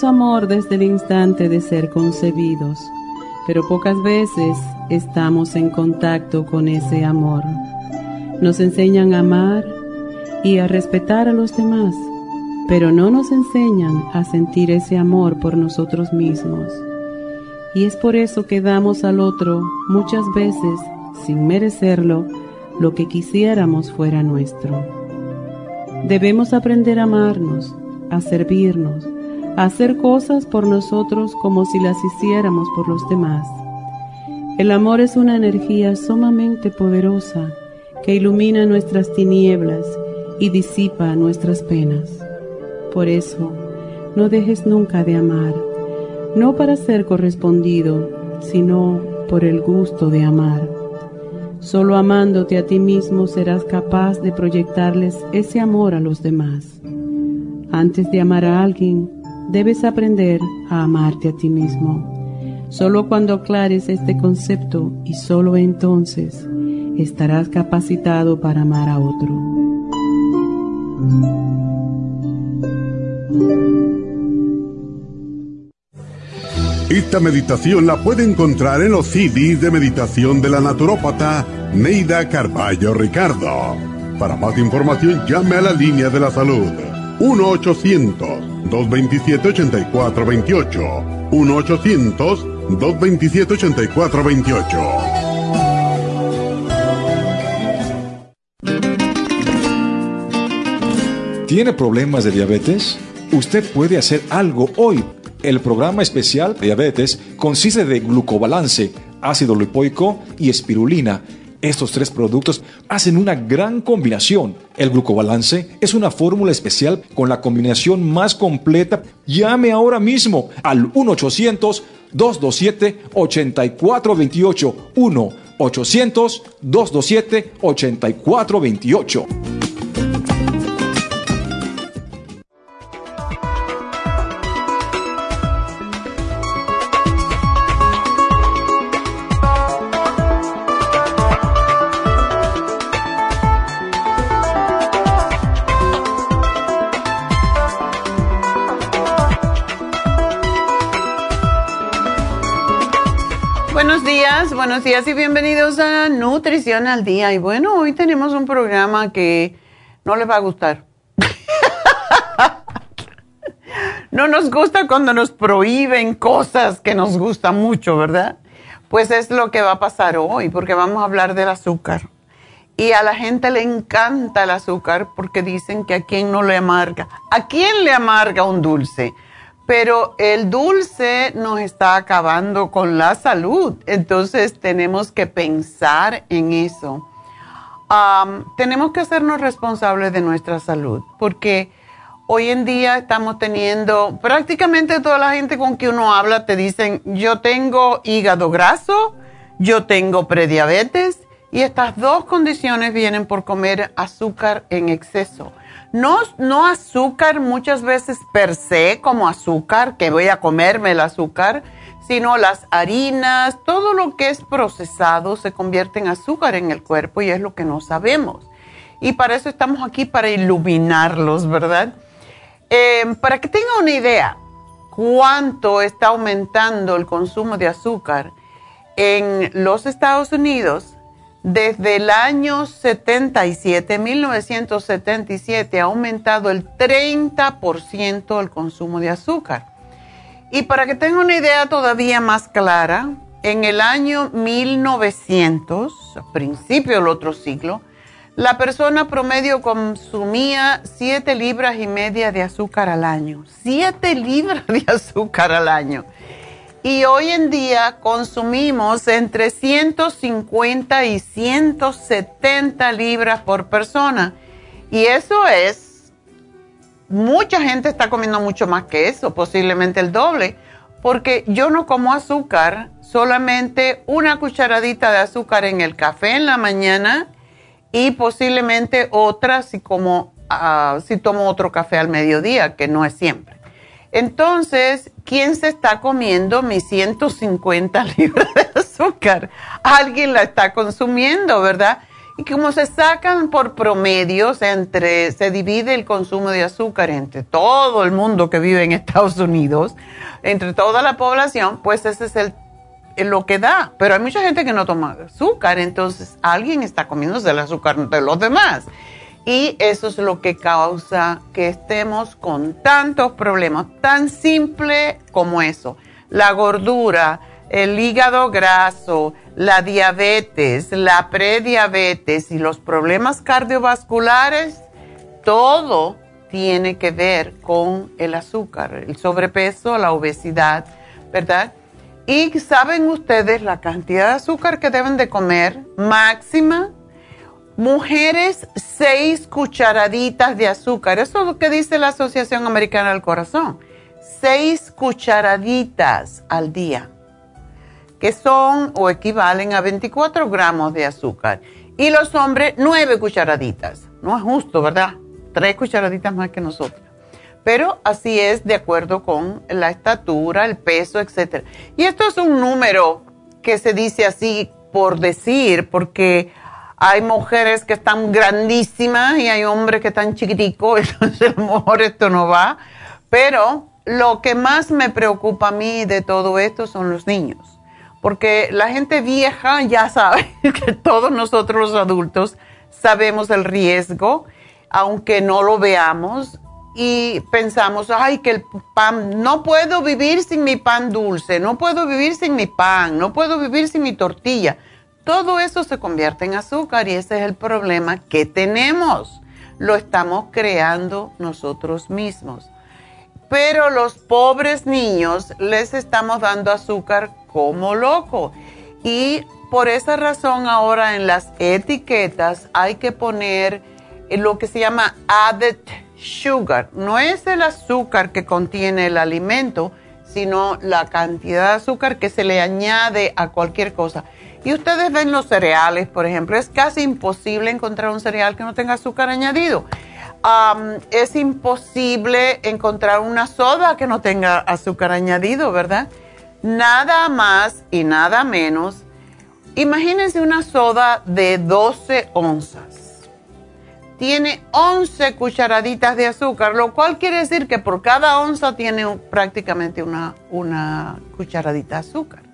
Amor desde el instante de ser concebidos, pero pocas veces estamos en contacto con ese amor. Nos enseñan a amar y a respetar a los demás, pero no nos enseñan a sentir ese amor por nosotros mismos. Y es por eso que damos al otro muchas veces, sin merecerlo, lo que quisiéramos fuera nuestro. Debemos aprender a amarnos, a servirnos, hacer cosas por nosotros como si las hiciéramos por los demás. El amor es una energía sumamente poderosa que ilumina nuestras tinieblas y disipa nuestras penas. Por eso, no dejes nunca de amar, no para ser correspondido, sino por el gusto de amar. Solo amándote a ti mismo serás capaz de proyectarles ese amor a los demás. Antes de amar a alguien, debes aprender a amarte a ti mismo. Solo cuando aclares este concepto y solo entonces estarás capacitado para amar a otro. Esta meditación la puede encontrar en los CDs de meditación de la naturópata Neida Carballo Ricardo. Para más información llame a la línea de la salud 1 800 227-8428. 1-800-227-8428. ¿Tiene problemas de diabetes? Usted puede hacer algo hoy. El programa especial de diabetes consiste de glucobalance, ácido lipoico y espirulina estos tres productos hacen una gran combinación. El glucobalance es una fórmula especial con la combinación más completa. Llame ahora mismo al 1-800-227-8428. 1-800-227-8428. Buenos días y bienvenidos a Nutrición al Día. Y bueno, hoy tenemos un programa que no les va a gustar. no nos gusta cuando nos prohíben cosas que nos gustan mucho, ¿verdad? Pues es lo que va a pasar hoy, porque vamos a hablar del azúcar. Y a la gente le encanta el azúcar porque dicen que a quién no le amarga. ¿A quién le amarga un dulce? Pero el dulce nos está acabando con la salud, entonces tenemos que pensar en eso. tenemos que hacernos responsables de nuestra salud, porque hoy en día estamos teniendo, prácticamente toda la gente con que uno habla te dicen, yo tengo hígado graso, yo tengo prediabetes, y estas dos condiciones vienen por comer azúcar en exceso. No, no azúcar muchas veces per se como azúcar, que voy a comerme el azúcar, sino las harinas, todo lo que es procesado se convierte en azúcar en el cuerpo y es lo que no sabemos. Y para eso estamos aquí, para iluminarlos, ¿verdad? Eh, para que tenga una idea, cuánto está aumentando el consumo de azúcar en los Estados Unidos, desde el año 77, 1977, ha aumentado el 30% el consumo de azúcar. Y para que tenga una idea todavía más clara, en el año 1900, a principio del otro siglo, la persona promedio consumía 7 libras y media de azúcar al año. 7 libras de azúcar al año. Y hoy en día consumimos entre 150 y 170 libras por persona. Y eso es, mucha gente está comiendo mucho más que eso, posiblemente el doble, porque yo no como azúcar, solamente una cucharadita de azúcar en el café en la mañana y posiblemente otra si, como, ah, si tomo otro café al mediodía, que no es siempre. Entonces, ¿quién se está comiendo mis 150 libras de azúcar? Alguien la está consumiendo, ¿verdad? Y como se sacan por promedios entre, se divide el consumo de azúcar entre todo el mundo que vive en Estados Unidos, entre toda la población, pues ese es lo que da. Pero hay mucha gente que no toma azúcar, entonces alguien está comiéndose el azúcar de los demás. Y eso es lo que causa que estemos con tantos problemas, tan simple como eso. La gordura, el hígado graso, la diabetes, la prediabetes y los problemas cardiovasculares, todo tiene que ver con el azúcar, el sobrepeso, la obesidad, ¿verdad? Y saben ustedes la cantidad de azúcar que deben de comer máxima Mujeres, seis cucharaditas de azúcar. Eso es lo que dice la Asociación Americana del Corazón. Seis cucharaditas al día, que son o equivalen a 24 gramos de azúcar. Y los hombres, nueve cucharaditas. No es justo, ¿verdad? Tres cucharaditas más que nosotros. Pero así es de acuerdo con la estatura, el peso, etc. Y esto es un número que se dice así por decir, porque hay mujeres que están grandísimas y hay hombres que están chiquiticos, entonces a lo mejor esto no va. Pero lo que más me preocupa a mí de todo esto son los niños. Porque la gente vieja ya sabe que todos nosotros los adultos sabemos el riesgo, aunque no lo veamos, y pensamos, ay, que el pan, no puedo vivir sin mi pan dulce, no puedo vivir sin mi pan, no puedo vivir sin mi tortilla. Todo eso se convierte en azúcar y ese es el problema que tenemos. Lo estamos creando nosotros mismos. Pero los pobres niños les estamos dando azúcar como loco. Y por esa razón ahora en las etiquetas hay que poner lo que se llama added sugar. No es el azúcar que contiene el alimento, sino la cantidad de azúcar que se le añade a cualquier cosa. Y ustedes ven los cereales, por ejemplo, es casi imposible encontrar un cereal que no tenga azúcar añadido. es imposible encontrar una soda que no tenga azúcar añadido, ¿verdad? Nada más y nada menos. Imagínense una soda de 12 onzas. Tiene 11 cucharaditas de azúcar, lo cual quiere decir que por cada onza tiene prácticamente una, una cucharadita de azúcar.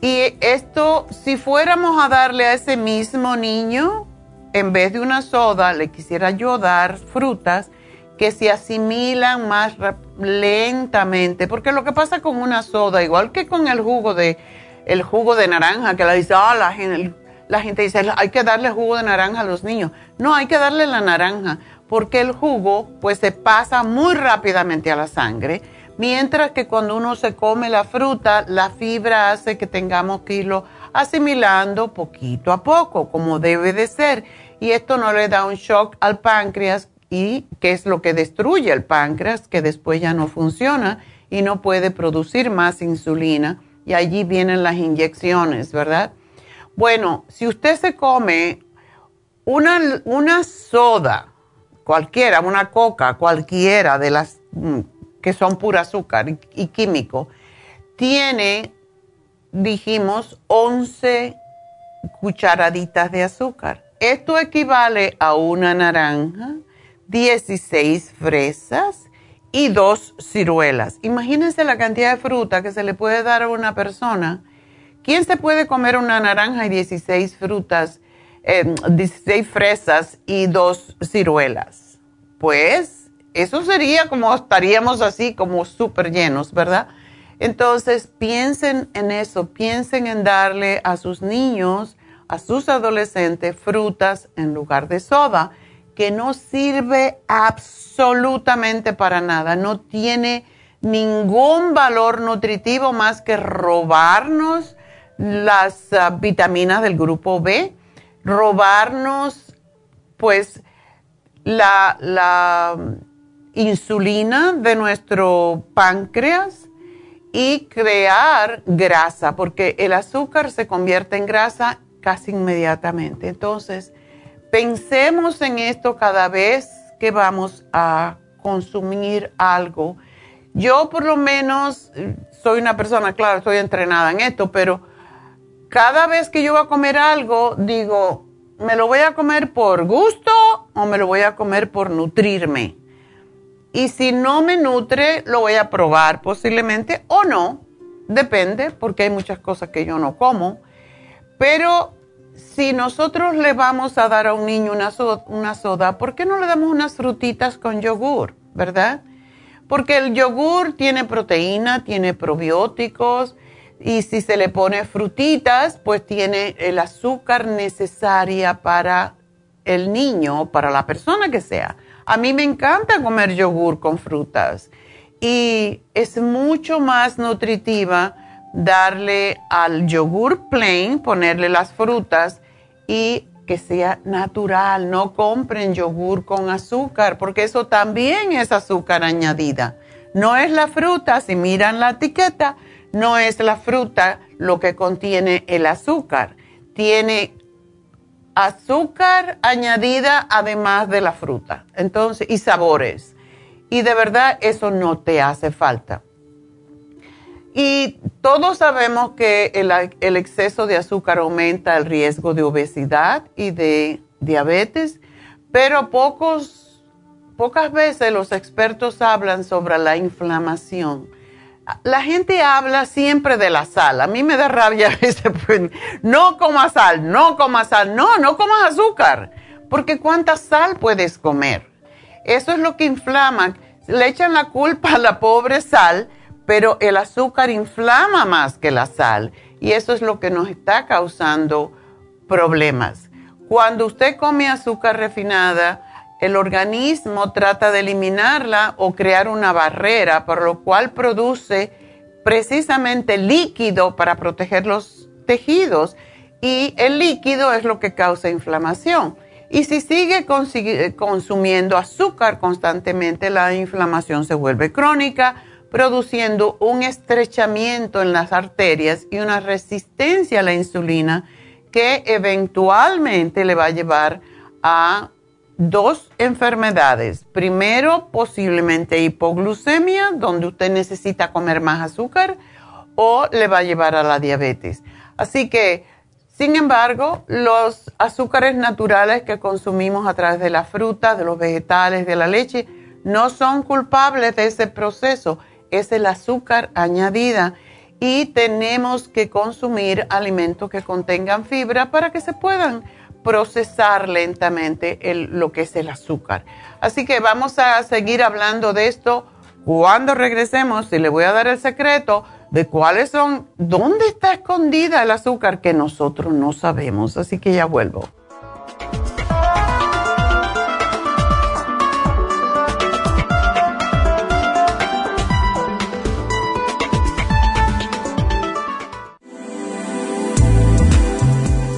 Y esto, si fuéramos a darle a ese mismo niño, en vez de una soda, le quisiera yo dar frutas que se asimilan más lentamente, porque lo que pasa con una soda, igual que con el jugo de el jugo de naranja, que la ah, la, gente, gente dice, hay que darle jugo de naranja a los niños. No, hay que darle la naranja, porque el jugo pues se pasa muy rápidamente a la sangre Mientras que cuando uno se come la fruta, la fibra hace que tengamos que irlo asimilando poquito a poco, como debe de ser. Y esto no le da un shock al páncreas y que es lo que destruye el páncreas, que después ya no funciona y no puede producir más insulina. Y allí vienen las inyecciones, ¿verdad? Bueno, si usted se come una, una soda, cualquiera, una coca, cualquiera de las mm, que son pura azúcar y, químico, tiene, dijimos, 11 cucharaditas de azúcar. Esto equivale a una naranja, 16 fresas y dos ciruelas. Imagínense la cantidad de fruta que se le puede dar a una persona. ¿Quién se puede comer una naranja y 16 frutas, 16 eh, fresas y dos ciruelas? Pues eso sería como estaríamos así, como súper llenos, ¿verdad? Entonces, piensen en eso, piensen en darle a sus niños, a sus adolescentes, frutas en lugar de soda, que no sirve absolutamente para nada, no tiene ningún valor nutritivo más que robarnos las ah, vitaminas del grupo B, robarnos pues la, la insulina de nuestro páncreas y crear grasa, porque el azúcar se convierte en grasa casi inmediatamente. Entonces, pensemos en esto cada vez que vamos a consumir algo. Yo por lo menos soy una persona, claro, estoy entrenada en esto, pero cada vez que yo voy a comer algo, digo, ¿me lo voy a comer por gusto o me lo voy a comer por nutrirme? Y si no me nutre, lo voy a probar posiblemente o no, depende, porque hay muchas cosas que yo no como. Pero si nosotros le vamos a dar a un niño una soda, una soda, ¿por qué no le damos unas frutitas con yogur, verdad? Porque el yogur tiene proteína, tiene probióticos y si se le pone frutitas, pues tiene el azúcar necesaria para el niño o para la persona que sea. A mí me encanta comer yogur con frutas y es mucho más nutritiva darle al yogur plain, ponerle las frutas y que sea natural. No compren yogur con azúcar porque eso también es azúcar añadida. No es la fruta, si miran la etiqueta, no es la fruta lo que contiene el azúcar. Tiene azúcar añadida además de la fruta. Entonces, y sabores. Y de verdad eso no te hace falta. Y todos sabemos que el, exceso de azúcar aumenta el riesgo de obesidad y de diabetes, pero pocos, pocas veces los expertos hablan sobre la inflamación la gente habla siempre de la sal. A mí me da rabia ese, pues, no comas sal, no comas sal, no, no comas azúcar, porque cuánta sal puedes comer. Eso es lo que inflama. Le echan la culpa a la pobre sal, pero el azúcar inflama más que la sal y eso es lo que nos está causando problemas. Cuando usted come azúcar refinada, el organismo trata de eliminarla o crear una barrera, por lo cual produce precisamente líquido para proteger los tejidos y el líquido es lo que causa inflamación. Y si sigue consumiendo azúcar constantemente, la inflamación se vuelve crónica, produciendo un estrechamiento en las arterias y una resistencia a la insulina que eventualmente le va a llevar a dos enfermedades. Primero, posiblemente hipoglucemia, donde usted necesita comer más azúcar, o le va a llevar a la diabetes. Así que, sin embargo, los azúcares naturales que consumimos a través de la fruta, de los vegetales, de la leche, no son culpables de ese proceso. Es el azúcar añadida y tenemos que consumir alimentos que contengan fibra para que se puedan procesar lentamente lo que es el azúcar. Así que vamos a seguir hablando de esto cuando regresemos y le voy a dar el secreto de cuáles son, dónde está escondida el azúcar que nosotros no sabemos. Así que ya vuelvo.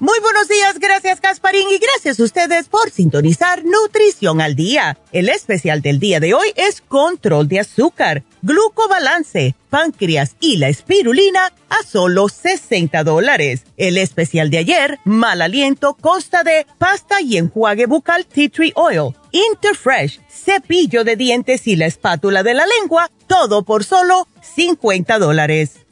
Muy buenos días, gracias Gasparín y gracias a ustedes por sintonizar Nutrición al Día. El especial del día de hoy es control de azúcar, glucobalance, páncreas y la espirulina a solo 60 dólares. El especial de ayer, mal aliento, consta de pasta y enjuague bucal tea tree oil, Interfresh, cepillo de dientes y la espátula de la lengua, todo por solo 50 dólares.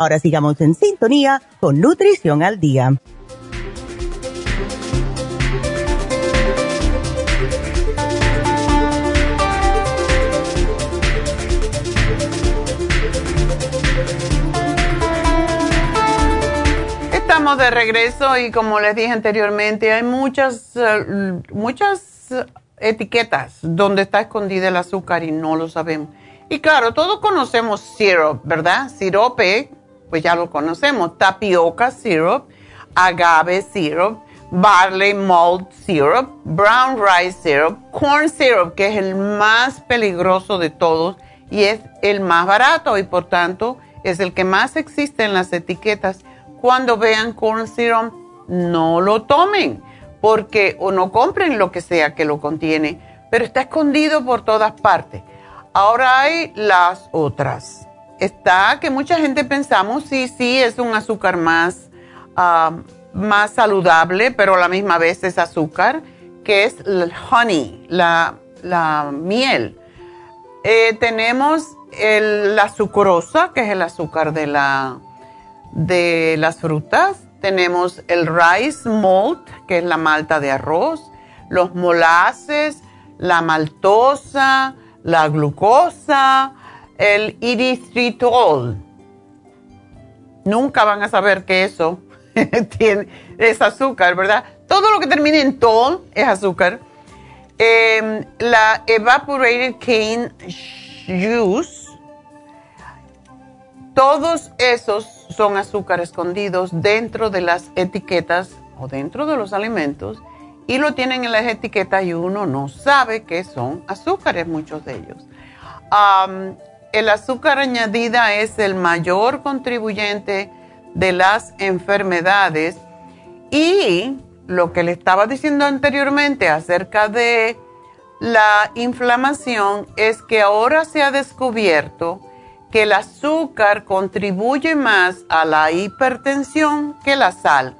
Ahora sigamos en sintonía con Nutrición al Día. Estamos de regreso y como les dije anteriormente, hay muchas, eh, muchas etiquetas donde está escondida el azúcar y no lo sabemos. Y claro, todos conocemos syrup, ¿verdad? Sirope pues ya lo conocemos, tapioca syrup, agave syrup, barley malt syrup, brown rice syrup, corn syrup, que es el más peligroso de todos y es el más barato y por tanto es el que más existe en las etiquetas. Cuando vean corn syrup, no lo tomen porque o no compren lo que sea que lo contiene, pero está escondido por todas partes. Ahora hay las otras está que mucha gente pensamos, sí, sí, es un azúcar más, ah, más saludable, pero a la misma vez es azúcar, que es el honey, la, miel. Eh, tenemos la sucrosa, que es el azúcar de, la, de las frutas. Tenemos el rice malt, que es la malta de arroz. Los molases, la maltosa, la glucosa, el erythritol. Nunca van a saber que eso tiene, es azúcar, ¿verdad? Todo lo que termine en tol es azúcar. Em, la evaporated cane juice, todos esos son azúcares escondidos dentro de las etiquetas o dentro de los alimentos y lo tienen en las etiquetas y uno no sabe que son azúcares, muchos de ellos el azúcar añadida es el mayor contribuyente de las enfermedades y lo que le estaba diciendo anteriormente acerca de la inflamación es que ahora se ha descubierto que el azúcar contribuye más a la hipertensión que la sal,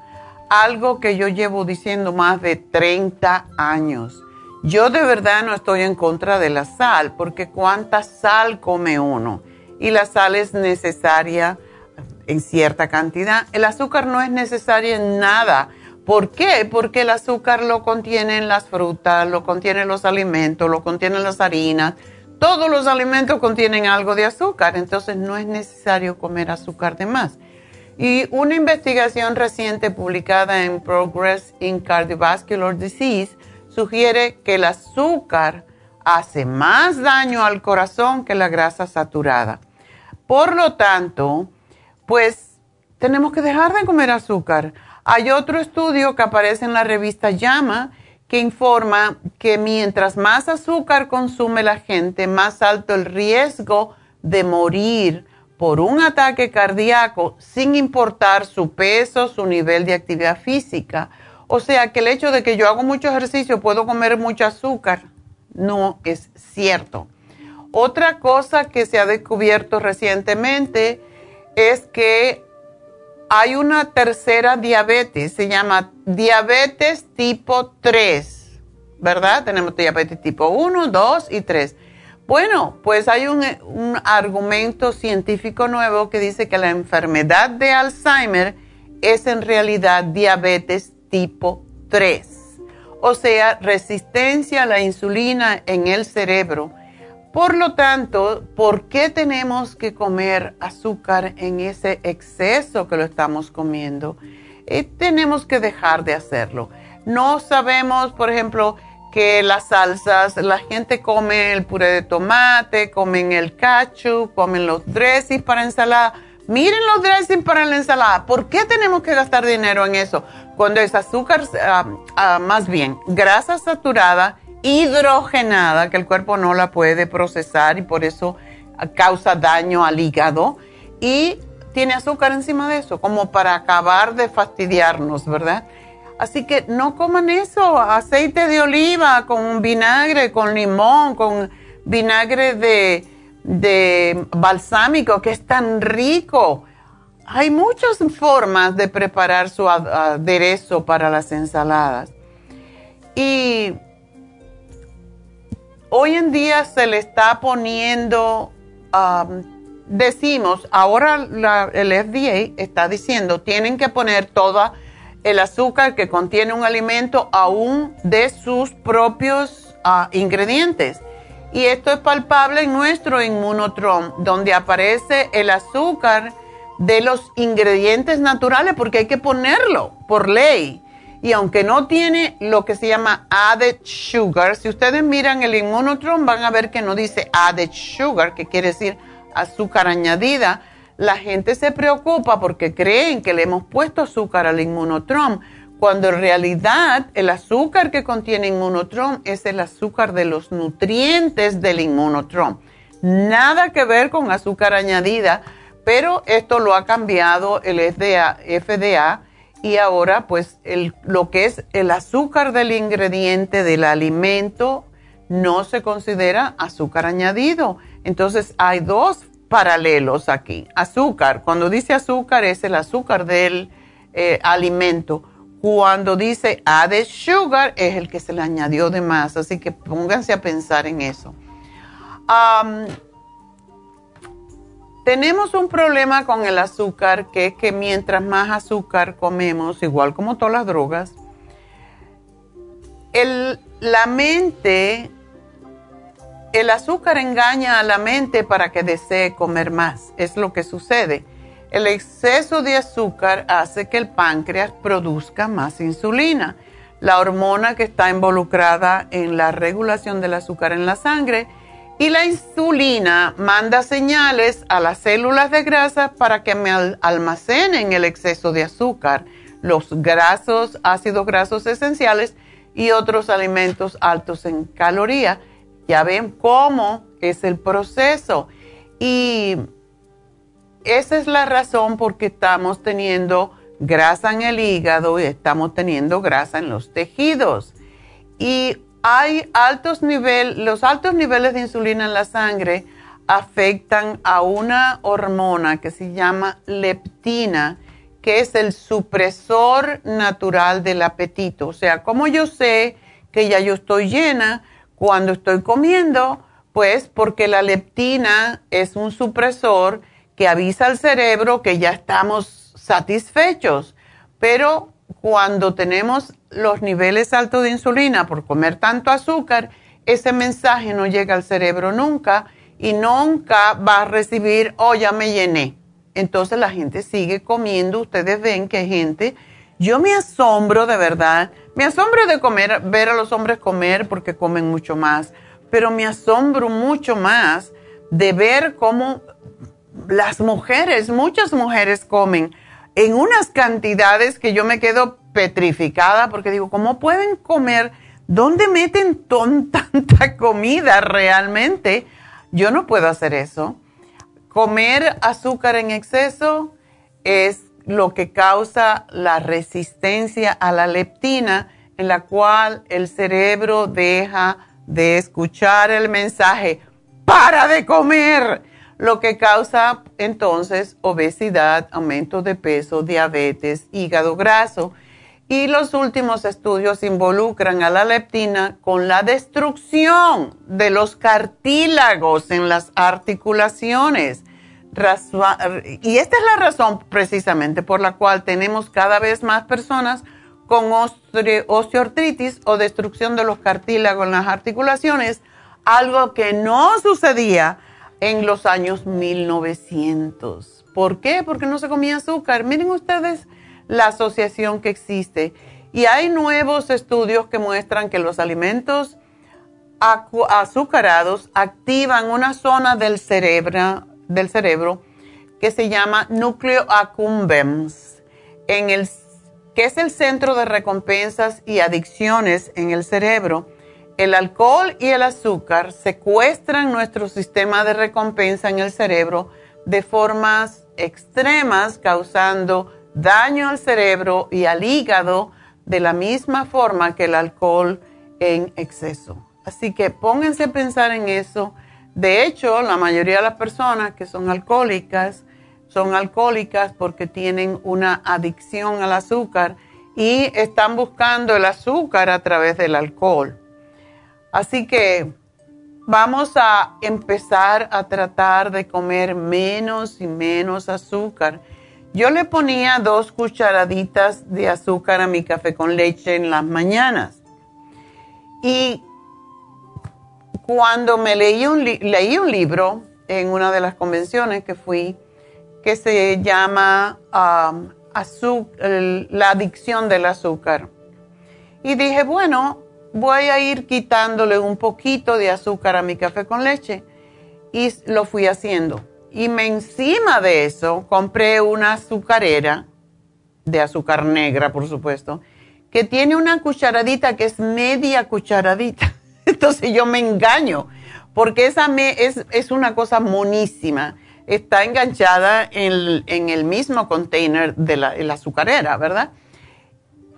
algo que yo llevo diciendo más de 30 años. Yo de verdad no estoy en contra de la sal, porque cuánta sal come uno. Y la sal es necesaria en cierta cantidad. El azúcar no es necesario en nada. ¿Por qué? Porque el azúcar lo contienen las frutas, lo contienen los alimentos, lo contienen las harinas. Todos los alimentos contienen algo de azúcar, entonces no es necesario comer azúcar de más. Y una investigación reciente publicada en Progress in Cardiovascular Disease sugiere que el azúcar hace más daño al corazón que la grasa saturada. Por lo tanto, pues tenemos que dejar de comer azúcar. Hay otro estudio que aparece en la revista Llama que informa que mientras más azúcar consume la gente, más alto el riesgo de morir por un ataque cardíaco sin importar su peso, su nivel de actividad física o sea que el hecho de que yo hago mucho ejercicio, puedo comer mucho azúcar, no es cierto. Otra cosa que se ha descubierto recientemente es que hay una tercera diabetes, se llama diabetes tipo 3, ¿verdad? Tenemos diabetes tipo 1, 2 y 3. Bueno, pues hay un, un argumento científico nuevo que dice que la enfermedad de Alzheimer es en realidad diabetes tipo 3. o sea, resistencia a la insulina en el cerebro. Por lo tanto, ¿por qué tenemos que comer azúcar en ese exceso que lo estamos comiendo? Eh, tenemos que dejar de hacerlo. No sabemos, por ejemplo, que las salsas, la gente come el puré de tomate, comen el cachu, comen los dressings para ensalada. Miren los dressings para la ensalada. ¿Por qué tenemos que gastar dinero en eso? Cuando es azúcar, ah, ah, más bien, grasa saturada, hidrogenada, que el cuerpo no la puede procesar y por eso causa daño al hígado. Y tiene azúcar encima de eso, como para acabar de fastidiarnos, ¿verdad? Así que no coman eso, aceite de oliva con vinagre, con limón, con vinagre de, balsámico, que es tan rico. Hay muchas formas de preparar su aderezo para las ensaladas. Y hoy en día se le está poniendo, decimos, ahora el FDA está diciendo, tienen que poner toda el azúcar que contiene un alimento aún de sus propios ah, ingredientes. Y esto es palpable en nuestro inmunotrom, donde aparece el azúcar de los ingredientes naturales, porque hay que ponerlo por ley. Y aunque no tiene lo que se llama added sugar, si ustedes miran el inmunotrom van a ver que no dice added sugar, que quiere decir azúcar añadida, la gente se preocupa porque creen que le hemos puesto azúcar al inmunotrom, cuando en realidad el azúcar que contiene inmunotrom es el azúcar de los nutrientes del inmunotrom. Nada que ver con azúcar añadida, pero esto lo ha cambiado el FDA, y ahora pues lo que es el azúcar del ingrediente del alimento no se considera azúcar añadido. Entonces hay dos paralelos aquí. Azúcar, cuando dice azúcar es el azúcar del eh, alimento. Cuando dice added sugar es el que se le añadió de más. Así que pónganse a pensar en eso. Tenemos un problema con el azúcar que es que mientras más azúcar comemos, igual como todas las drogas, el, la mente el azúcar engaña a la mente para que desee comer más. Es lo que sucede. El exceso de azúcar hace que el páncreas produzca más insulina, la hormona que está involucrada en la regulación del azúcar en la sangre. Y la insulina manda señales a las células de grasa para que me almacenen el exceso de azúcar, los grasos, ácidos grasos esenciales y otros alimentos altos en calorías ya ven cómo es el proceso. Y esa es la razón por qué estamos teniendo grasa en el hígado y estamos teniendo grasa en los tejidos. Y hay altos niveles, los altos niveles de insulina en la sangre afectan a una hormona que se llama leptina, que es el supresor natural del apetito. O sea, como yo sé que ya yo estoy llena, cuando estoy comiendo, pues porque la leptina es un supresor que avisa al cerebro que ya estamos satisfechos. Pero cuando tenemos los niveles altos de insulina por comer tanto azúcar, ese mensaje no llega al cerebro nunca y nunca va a recibir, oh, ya me llené. Entonces la gente sigue comiendo. Ustedes ven que gente, yo me asombro de verdad me asombro de comer, ver a los hombres comer porque comen mucho más, pero me asombro mucho más de ver cómo las mujeres, muchas mujeres comen en unas cantidades que yo me quedo petrificada porque digo, ¿cómo pueden comer? ¿Dónde meten tanta comida realmente? Yo no puedo hacer eso. Comer azúcar en exceso es lo que causa la resistencia a la leptina, en la cual el cerebro deja de escuchar el mensaje, para de comer, lo que causa entonces obesidad, aumento de peso, diabetes, hígado graso. Y los últimos estudios involucran a la leptina con la destrucción de los cartílagos en las articulaciones y esta es la razón precisamente por la cual tenemos cada vez más personas con osteoartritis o destrucción de los cartílagos en las articulaciones, algo que no sucedía en los años 1900. ¿Por qué? Porque no se comía azúcar. Miren ustedes la asociación que existe. Y hay nuevos estudios que muestran que los alimentos azucarados activan una zona del cerebro, del cerebro que se llama núcleo accumbens, que es el centro de recompensas y adicciones en el cerebro. El alcohol y el azúcar secuestran nuestro sistema de recompensa en el cerebro de formas extremas, causando daño al cerebro y al hígado de la misma forma que el alcohol en exceso. Así que pónganse a pensar en eso. De hecho, la mayoría de las personas que son alcohólicas son alcohólicas porque tienen una adicción al azúcar y están buscando el azúcar a través del alcohol. Así que vamos a empezar a tratar de comer menos y menos azúcar. Yo le ponía dos cucharaditas de azúcar a mi café con leche en las mañanas. Y cuando me leí un, leí un libro en una de las convenciones que fui, que se llama La adicción del azúcar. Y dije, bueno, voy a ir quitándole un poquito de azúcar a mi café con leche. Y lo fui haciendo. Y me encima de eso compré una azucarera, de azúcar negra, por supuesto, que tiene una cucharadita que es media cucharadita. Entonces yo me engaño, porque esa me, es, es una cosa monísima está enganchada en, el mismo container de la, azucarera, ¿verdad?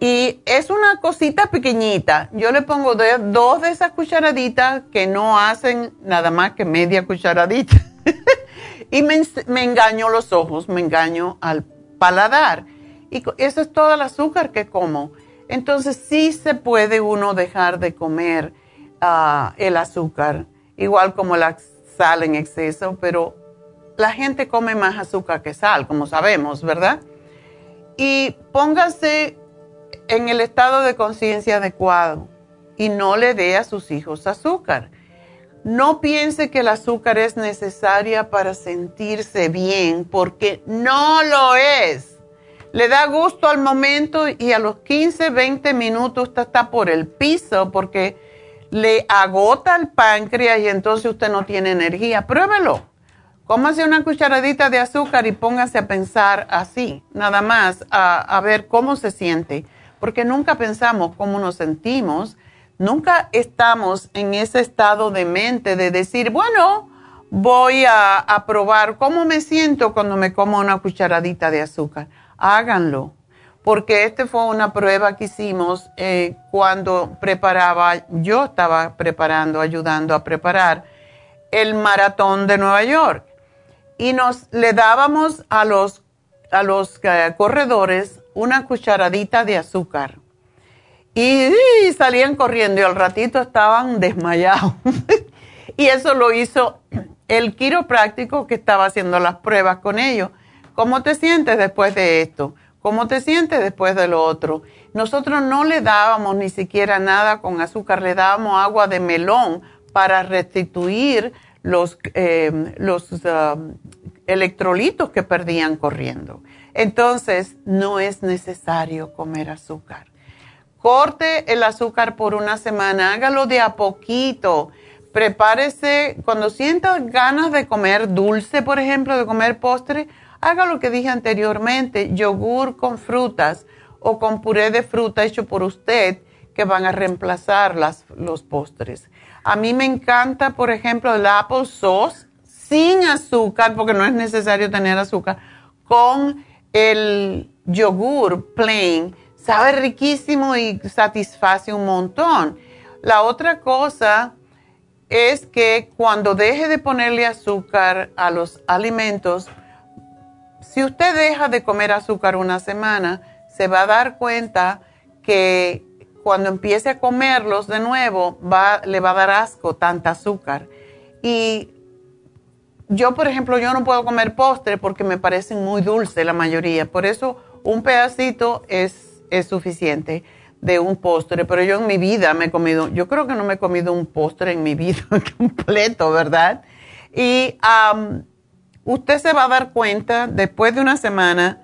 Y es una cosita pequeñita. Yo le pongo dos de esas cucharaditas que no hacen nada más que media cucharadita. y me, engaño los ojos, me engaño al paladar. Y eso es todo el azúcar que como. Entonces sí se puede uno dejar de comer ah, el azúcar, igual como la sal en exceso, pero la gente come más azúcar que sal, como sabemos, ¿verdad? Y póngase en el estado de conciencia adecuado y no le dé a sus hijos azúcar. No piense que el azúcar es necesaria para sentirse bien, porque no lo es. Le da gusto al momento y a los 15, 20 minutos usted está por el piso porque le agota el páncreas y entonces usted no tiene energía. Pruébelo. Cómase una cucharadita de azúcar y póngase a pensar así, nada más, a, ver cómo se siente, porque nunca pensamos cómo nos sentimos, nunca estamos en ese estado de mente de decir, bueno, voy a, probar cómo me siento cuando me como una cucharadita de azúcar. Háganlo, porque esta fue una prueba que hicimos eh, cuando preparaba, yo estaba preparando, ayudando a preparar el maratón de Nueva York y nos le dábamos a los, a los eh, corredores una cucharadita de azúcar. Y, salían corriendo y al ratito estaban desmayados. y eso lo hizo el quiropráctico que estaba haciendo las pruebas con ellos. ¿Cómo te sientes después de esto? ¿Cómo te sientes después de lo otro? Nosotros no le dábamos ni siquiera nada con azúcar, le dábamos agua de melón para restituir los, eh, los um, electrolitos que perdían corriendo. Entonces, no es necesario comer azúcar. Corte el azúcar por una semana, hágalo de a poquito. Prepárese, cuando sienta ganas de comer dulce, por ejemplo, de comer postre, haga lo que dije anteriormente, yogur con frutas o con puré de fruta hecho por usted que van a reemplazar los postres. A mí me encanta, por ejemplo, el apple sauce sin azúcar, porque no es necesario tener azúcar, con el yogur plain. Sabe riquísimo y satisface un montón. La otra cosa es que cuando deje de ponerle azúcar a los alimentos, si usted deja de comer azúcar una semana, se va a dar cuenta que cuando empiece a comerlos de nuevo, va, le va a dar asco tanta azúcar. Y yo, por ejemplo, yo no puedo comer postre porque me parecen muy dulces la mayoría. Por eso un pedacito es es suficiente de un postre, pero yo en mi vida me he comido, yo creo que no me he comido un postre en mi vida completo, ¿verdad? Y usted se va a dar cuenta después de una semana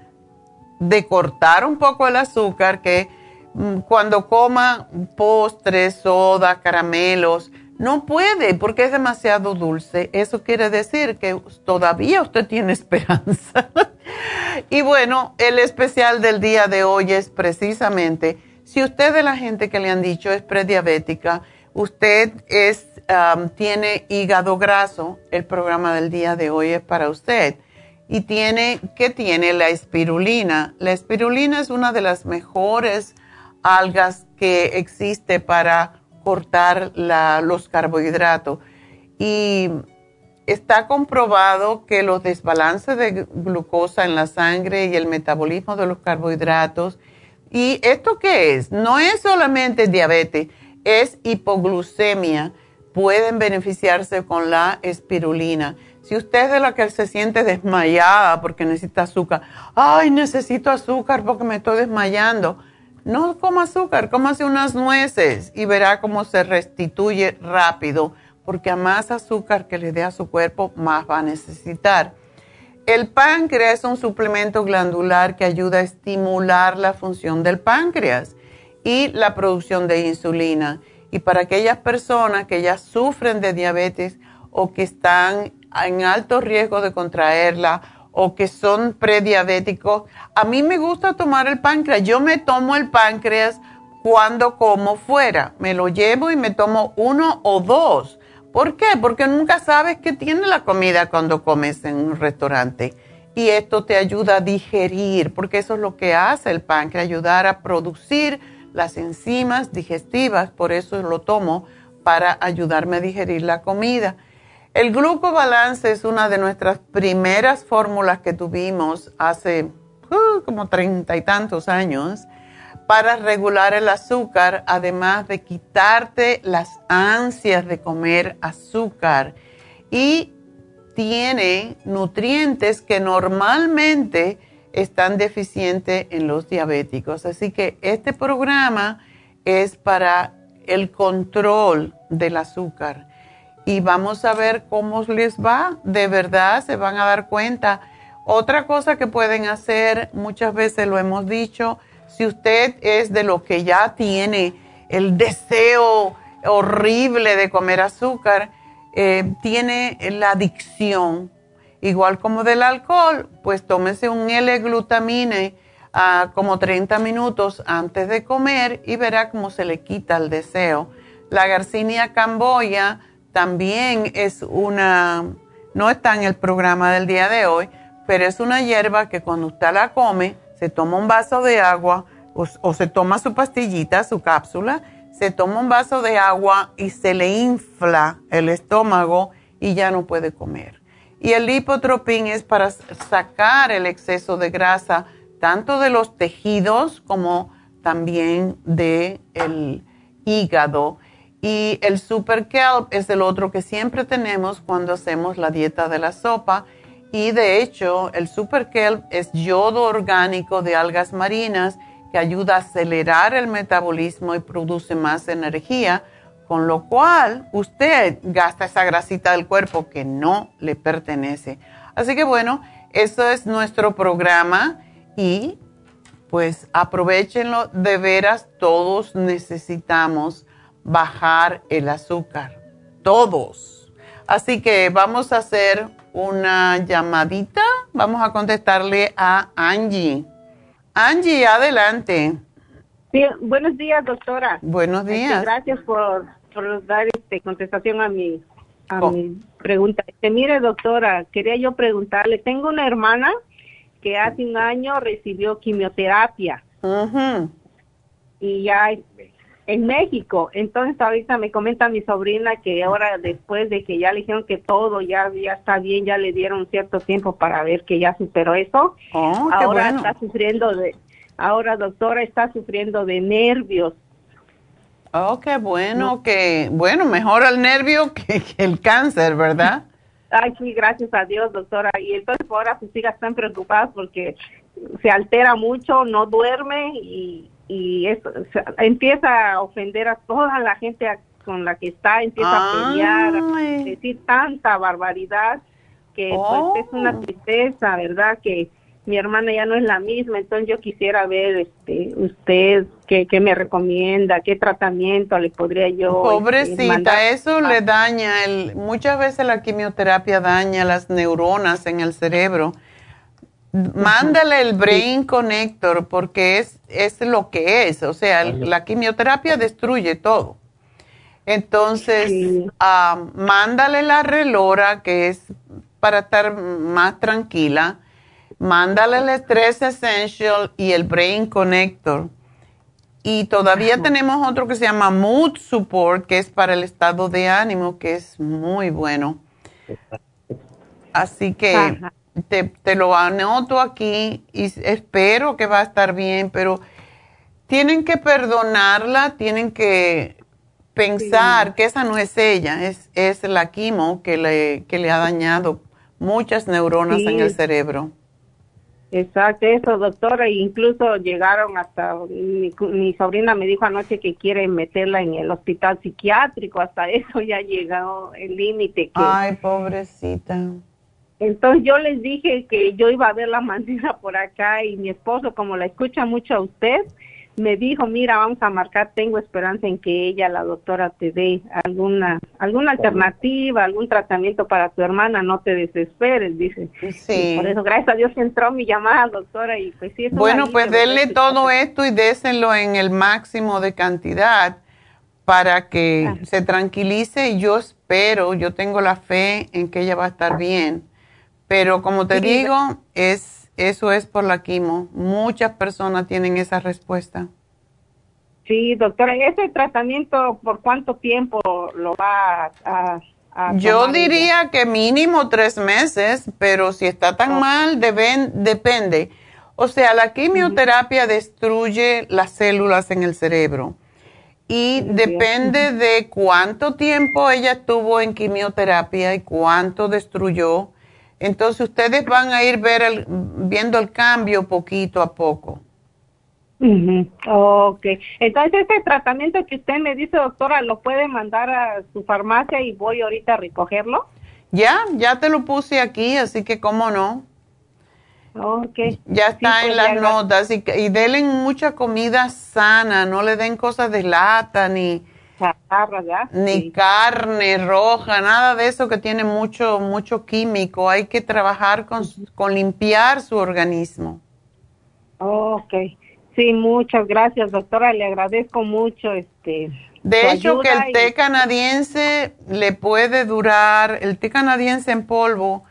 de cortar un poco el azúcar, que mm, cuando coma postres, soda, caramelos, no puede porque es demasiado dulce. Eso quiere decir que todavía usted tiene esperanza. y bueno, el especial del día de hoy es precisamente, si usted de la gente que le han dicho es prediabética, usted es, tiene hígado graso, el programa del día de hoy es para usted. Y tiene, ¿qué tiene? La espirulina. La espirulina es una de las mejores algas que existe para cortar los carbohidratos. Y está comprobado que los desbalances de glucosa en la sangre y el metabolismo de los carbohidratos, ¿y esto qué es? No es solamente diabetes, es hipoglucemia. Pueden beneficiarse con la espirulina. Si usted es de la que se siente desmayada porque necesita azúcar, ay, necesito azúcar porque me estoy desmayando no coma azúcar, cómase unas nueces y verá cómo se restituye rápido, porque a más azúcar que le dé a su cuerpo, más va a necesitar. El páncreas es un suplemento glandular que ayuda a estimular la función del páncreas y la producción de insulina. Y para aquellas personas que ya sufren de diabetes o que están en alto riesgo de contraerla, o que son prediabéticos, a mí me gusta tomar el páncreas. Yo me tomo el páncreas cuando como fuera. Me lo llevo y me tomo uno o dos. ¿Por qué? Porque nunca sabes qué tiene la comida cuando comes en un restaurante. Y esto te ayuda a digerir, porque eso es lo que hace el páncreas, ayudar a producir las enzimas digestivas. Por eso lo tomo para ayudarme a digerir la comida. El glucobalance es una de nuestras primeras fórmulas que tuvimos hace uh, como treinta y tantos años para regular el azúcar, además de quitarte las ansias de comer azúcar. Y tiene nutrientes que normalmente están deficientes en los diabéticos. Así que este programa es para el control del azúcar y vamos a ver cómo les va. De verdad, se van a dar cuenta. Otra cosa que pueden hacer, muchas veces lo hemos dicho, si usted es de lo que ya tiene el deseo horrible de comer azúcar, eh, tiene la adicción, igual como del alcohol, pues tómese un L-glutamine a como 30 minutos antes de comer y verá cómo se le quita el deseo. La Garcinia camboya también es una, no está en el programa del día de hoy, pero es una hierba que cuando usted la come, se toma un vaso de agua o, se toma su pastillita, su cápsula, se toma un vaso de agua y se le infla el estómago y ya no puede comer. Y el lipotropín es para sacar el exceso de grasa, tanto de los tejidos como también del el hígado. Y el Super Kelp es el otro que siempre tenemos cuando hacemos la dieta de la sopa. Y de hecho, el Super Kelp es yodo orgánico de algas marinas que ayuda a acelerar el metabolismo y produce más energía, con lo cual usted gasta esa grasita del cuerpo que no le pertenece. Así que bueno, eso es nuestro programa y pues aprovechenlo, de veras todos necesitamos bajar el azúcar. Todos. Así que vamos a hacer una llamadita. Vamos a contestarle a Angie. Angie, adelante. Sí, buenos días, doctora. Buenos este, días. gracias por, dar este, contestación a mi, a oh. mi pregunta. Este, mire, doctora, quería yo preguntarle, tengo una hermana que hace un año recibió quimioterapia. Y ya en México. Entonces ahorita me comenta mi sobrina que ahora después de que ya le dijeron que todo ya, ya está bien, ya le dieron cierto tiempo para ver que ya superó eso. Oh, ahora está sufriendo de, ahora doctora está sufriendo de nervios. Oh, qué bueno, que bueno, mejor el nervio que, el cáncer, ¿verdad? Ay, sí, gracias a Dios, doctora. Y entonces ahora sus hijas están preocupadas porque se altera mucho, no duerme y y eso, empieza a ofender a toda la gente con la que está, empieza a pelear, a decir tanta barbaridad que pues, es una oh. tristeza, ¿verdad? Que mi hermana ya no es la misma, entonces yo quisiera ver este usted qué, qué me recomienda, qué tratamiento le podría yo este, Pobrecita, eso le daña, el, muchas veces la quimioterapia daña las neuronas en el cerebro. Mándale el Brain Connector porque es, es lo que es, o sea, la quimioterapia destruye todo. Entonces, ah, mándale la relora que es para estar más tranquila. Mándale el Stress Essential y el Brain Connector. Y todavía tenemos otro que se llama Mood Support, que es para el estado de ánimo, que es muy bueno. Así que te, te, lo anoto aquí y espero que va a estar bien, pero tienen que perdonarla, tienen que pensar que esa no es ella, es, es la quimo que le, que le ha dañado muchas neuronas en el cerebro. Exacto, eso, doctora. Incluso llegaron hasta, mi, sobrina me dijo anoche que quiere meterla en el hospital psiquiátrico. Hasta eso ya llegado el límite. Ay, pobrecita. Entonces yo les dije que yo iba a ver la manera por acá y mi esposo, como la escucha mucho a usted, me dijo, mira, vamos a marcar, tengo esperanza en que ella, la doctora, te dé alguna, alguna alternativa, algún tratamiento para tu hermana, no te desesperes, dice. Sí. por eso, gracias a Dios entró mi llamada, doctora, y pues sí. Bueno, pues denle todo esto y déselo en el máximo de cantidad para que se tranquilice y yo espero, yo tengo la fe en que ella va a estar bien. Pero como te digo, es eso es por la quimo. Muchas personas tienen esa respuesta. Sí, doctora, ¿ese tratamiento por cuánto tiempo lo va a, Yo diría que mínimo tres meses, pero si está tan mal, deben, depende. O sea, la quimioterapia destruye las células en el cerebro. Y depende de cuánto tiempo ella estuvo en quimioterapia y cuánto destruyó entonces ustedes van a ir ver viendo el cambio poquito a poco. Ok. Entonces ese tratamiento que usted me dice, doctora, ¿lo puede mandar a su farmacia y voy ahorita a recogerlo? Ya, ya te lo puse aquí, así que cómo no. Ok. Ya está en pues las notas y, y denle mucha comida sana, no le den cosas de lata ni ni carne roja, nada de eso que tiene mucho, mucho químico. Hay que trabajar con, con limpiar su organismo. ok. Sí, muchas gracias, doctora. Le agradezco mucho este. De hecho, que el té canadiense le puede durar, el té canadiense en polvo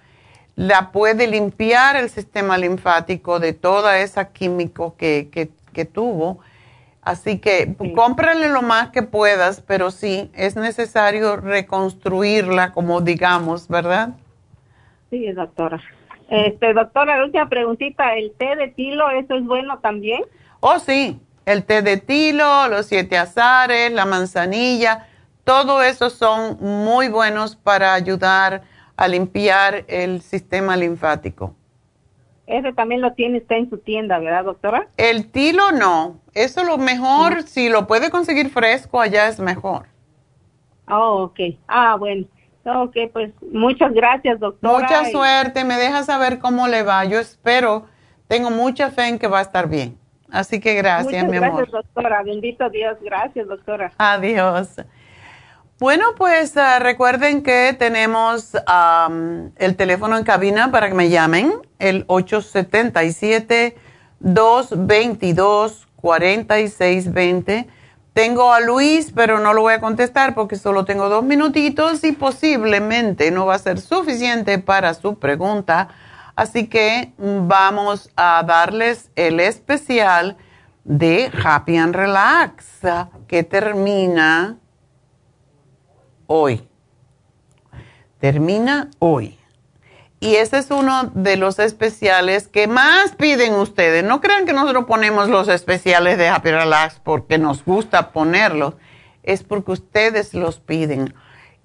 la puede limpiar el sistema linfático de toda esa químico que, que, que tuvo Así que cómprale lo más que puedas, pero sí, es necesario reconstruirla, como digamos, ¿verdad? Sí, doctora. Este, doctora, la última preguntita, ¿el té de tilo, eso es bueno también? Oh, sí, el té de tilo, los siete azares, la manzanilla, todo eso son muy buenos para ayudar a limpiar el sistema linfático. Ese también lo tiene usted en su tienda, ¿verdad, doctora? El tilo no. Eso lo mejor, si lo puede conseguir fresco, allá es mejor. Oh, ok. Ah, bueno. Ok, pues muchas gracias, doctora. Mucha suerte. Me deja saber cómo le va. Yo espero, tengo mucha fe en que va a estar bien. Así que gracias, mi amor. Gracias, doctora. Bendito Dios. Gracias, doctora. Adiós. Bueno, pues ah, recuerden que tenemos el teléfono en cabina para que me llamen, el 877-222-4620. Tengo a Luis, pero no lo voy a contestar porque solo tengo dos minutitos y posiblemente no va a ser suficiente para su pregunta. Así que vamos a darles el especial de Happy and Relax, que termina hoy. Termina hoy. Y ese es uno de los especiales que más piden ustedes. No crean que nosotros ponemos los especiales de Happy Relax porque nos gusta ponerlos. Es porque ustedes los piden.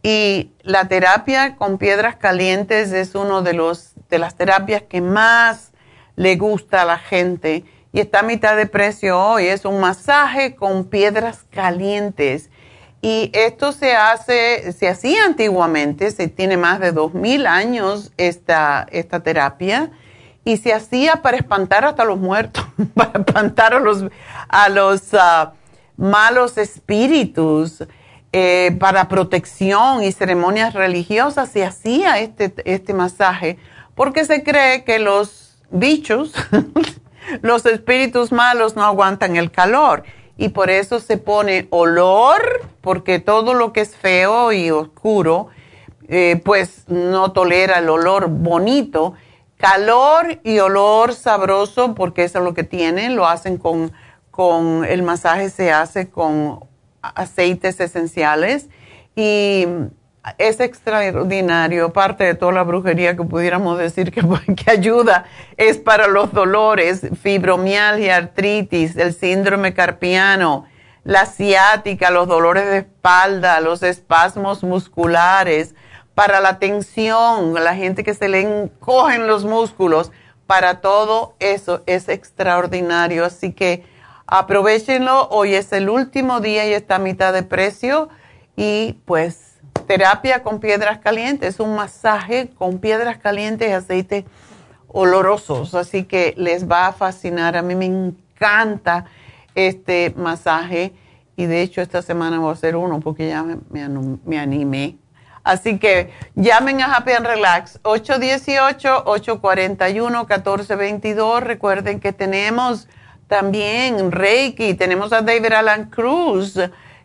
Y la terapia con piedras calientes es uno de los de las terapias que más le gusta a la gente y está a mitad de precio hoy. Es un masaje con piedras calientes. Y esto se hace, se hacía antiguamente, se tiene más de 2000 años esta, esta terapia, y se hacía para espantar hasta los muertos, para espantar a los, ah, malos espíritus, eh, para protección y ceremonias religiosas, se hacía este, este masaje, porque se cree que los bichos, los espíritus malos no aguantan el calor y por eso se pone olor, porque todo lo que es feo y oscuro, eh, pues no tolera el olor bonito. Calor y olor sabroso, porque eso es lo que tienen, lo hacen con, con el masaje se hace con aceites esenciales y es extraordinario, parte de toda la brujería que pudiéramos decir que, ayuda es para los dolores, fibromialgia, artritis, el síndrome carpiano, la ciática, los dolores de espalda, los espasmos musculares, para la tensión, la gente que se le encogen los músculos, para todo eso es extraordinario. Así que aprovechenlo, hoy es el último día y está a mitad de precio y pues terapia con piedras calientes, un masaje con piedras calientes y aceite olorosos, así que les va a fascinar. A mí me encanta este masaje y de hecho esta semana voy a hacer uno porque ya me, me animé. Así que llamen a Happy and Relax 818-841-1422. Recuerden que tenemos también Reiki, tenemos a David Alan Cruz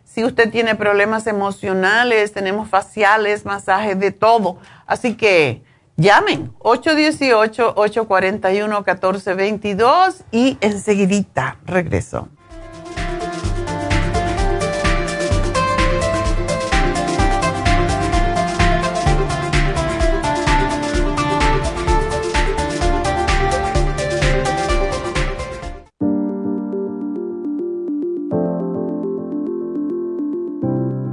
si usted tiene problemas emocionales, tenemos faciales, masajes, de todo. Así que llamen 818-841-1422 y enseguidita regreso.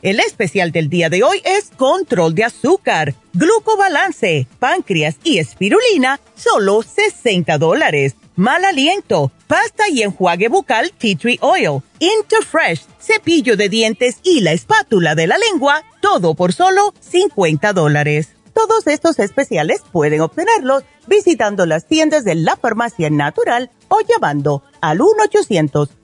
El especial del día de hoy es control de azúcar, glucobalance, páncreas y espirulina, solo 60 dólares. Mal aliento, pasta y enjuague bucal Tea Tree Oil, Interfresh, cepillo de dientes y la espátula de la lengua, todo por solo 50 dólares. Todos estos especiales pueden obtenerlos visitando las tiendas de la farmacia natural o llamando al 1 800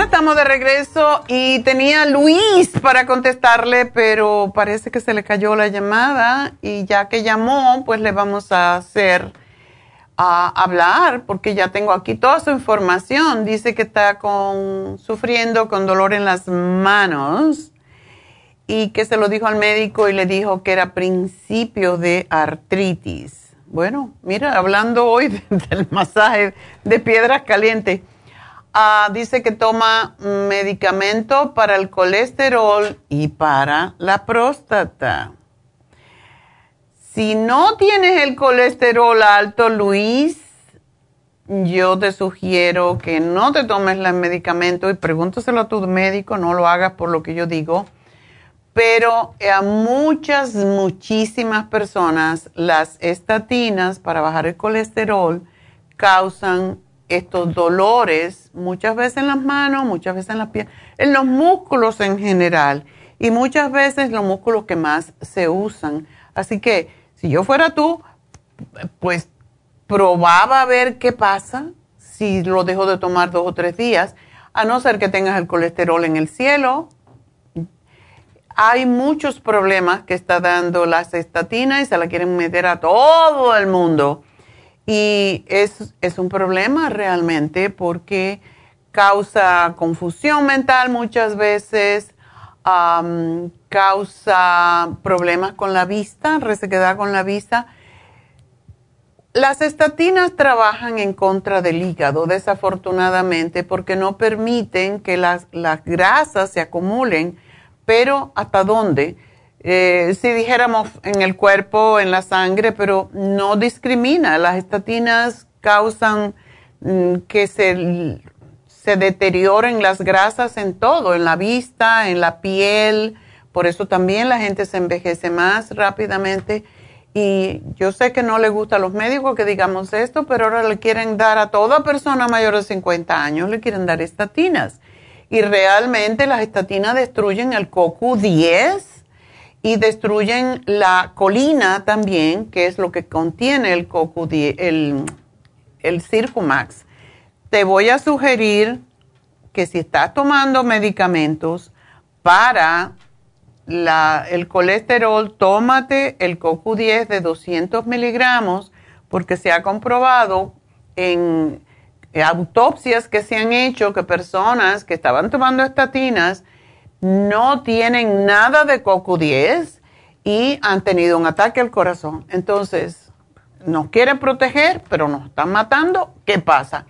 Estamos de regreso y tenía Luis para contestarle, pero parece que se le cayó la llamada y ya que llamó, pues le vamos a hacer a hablar porque ya tengo aquí toda su información. Dice que está con, sufriendo con dolor en las manos y que se lo dijo al médico y le dijo que era principio de artritis. Bueno, mira, hablando hoy del masaje de piedras calientes, ah, dice que toma medicamento para el colesterol y para la próstata. Si no tienes el colesterol alto, Luis, yo te sugiero que no te tomes el medicamento y pregúntaselo a tu médico, no lo hagas por lo que yo digo pero a muchas, muchísimas personas las estatinas para bajar el colesterol causan estos dolores, muchas veces en las manos, muchas veces en las piernas, en los músculos en general y muchas veces los músculos que más se usan. Así que si yo fuera tú, pues probaba a ver qué pasa si lo dejo de tomar dos o tres días, a no ser que tengas el colesterol en el cielo hay muchos problemas que está dando las estatinas y se la quieren meter a todo el mundo. Y es, es un problema realmente porque causa confusión mental muchas veces, causa problemas con la vista, resequedad con la vista. Las estatinas trabajan en contra del hígado, desafortunadamente, porque no permiten que las, las grasas se acumulen pero ¿hasta dónde? Eh, si dijéramos en el cuerpo, en la sangre, pero no discrimina. Las estatinas causan mm, que se, se deterioren las grasas en todo, en la vista, en la piel. Por eso también la gente se envejece más rápidamente. Y yo sé que no le gusta a los médicos que digamos esto, pero ahora le quieren dar a toda persona mayor de 50 años, le quieren dar estatinas y realmente las estatinas destruyen el CoQ10 y destruyen la colina también, que es lo que contiene el CoQ10, el, el Circumax. Te voy a sugerir que si estás tomando medicamentos para la, el colesterol, tómate el CoQ10 de 200 miligramos, porque se ha comprobado en autopsias que se han hecho que personas que estaban tomando estatinas no tienen nada de CoQ10 y han tenido un ataque al corazón. Entonces, nos quieren proteger, pero nos están matando. ¿Qué pasa?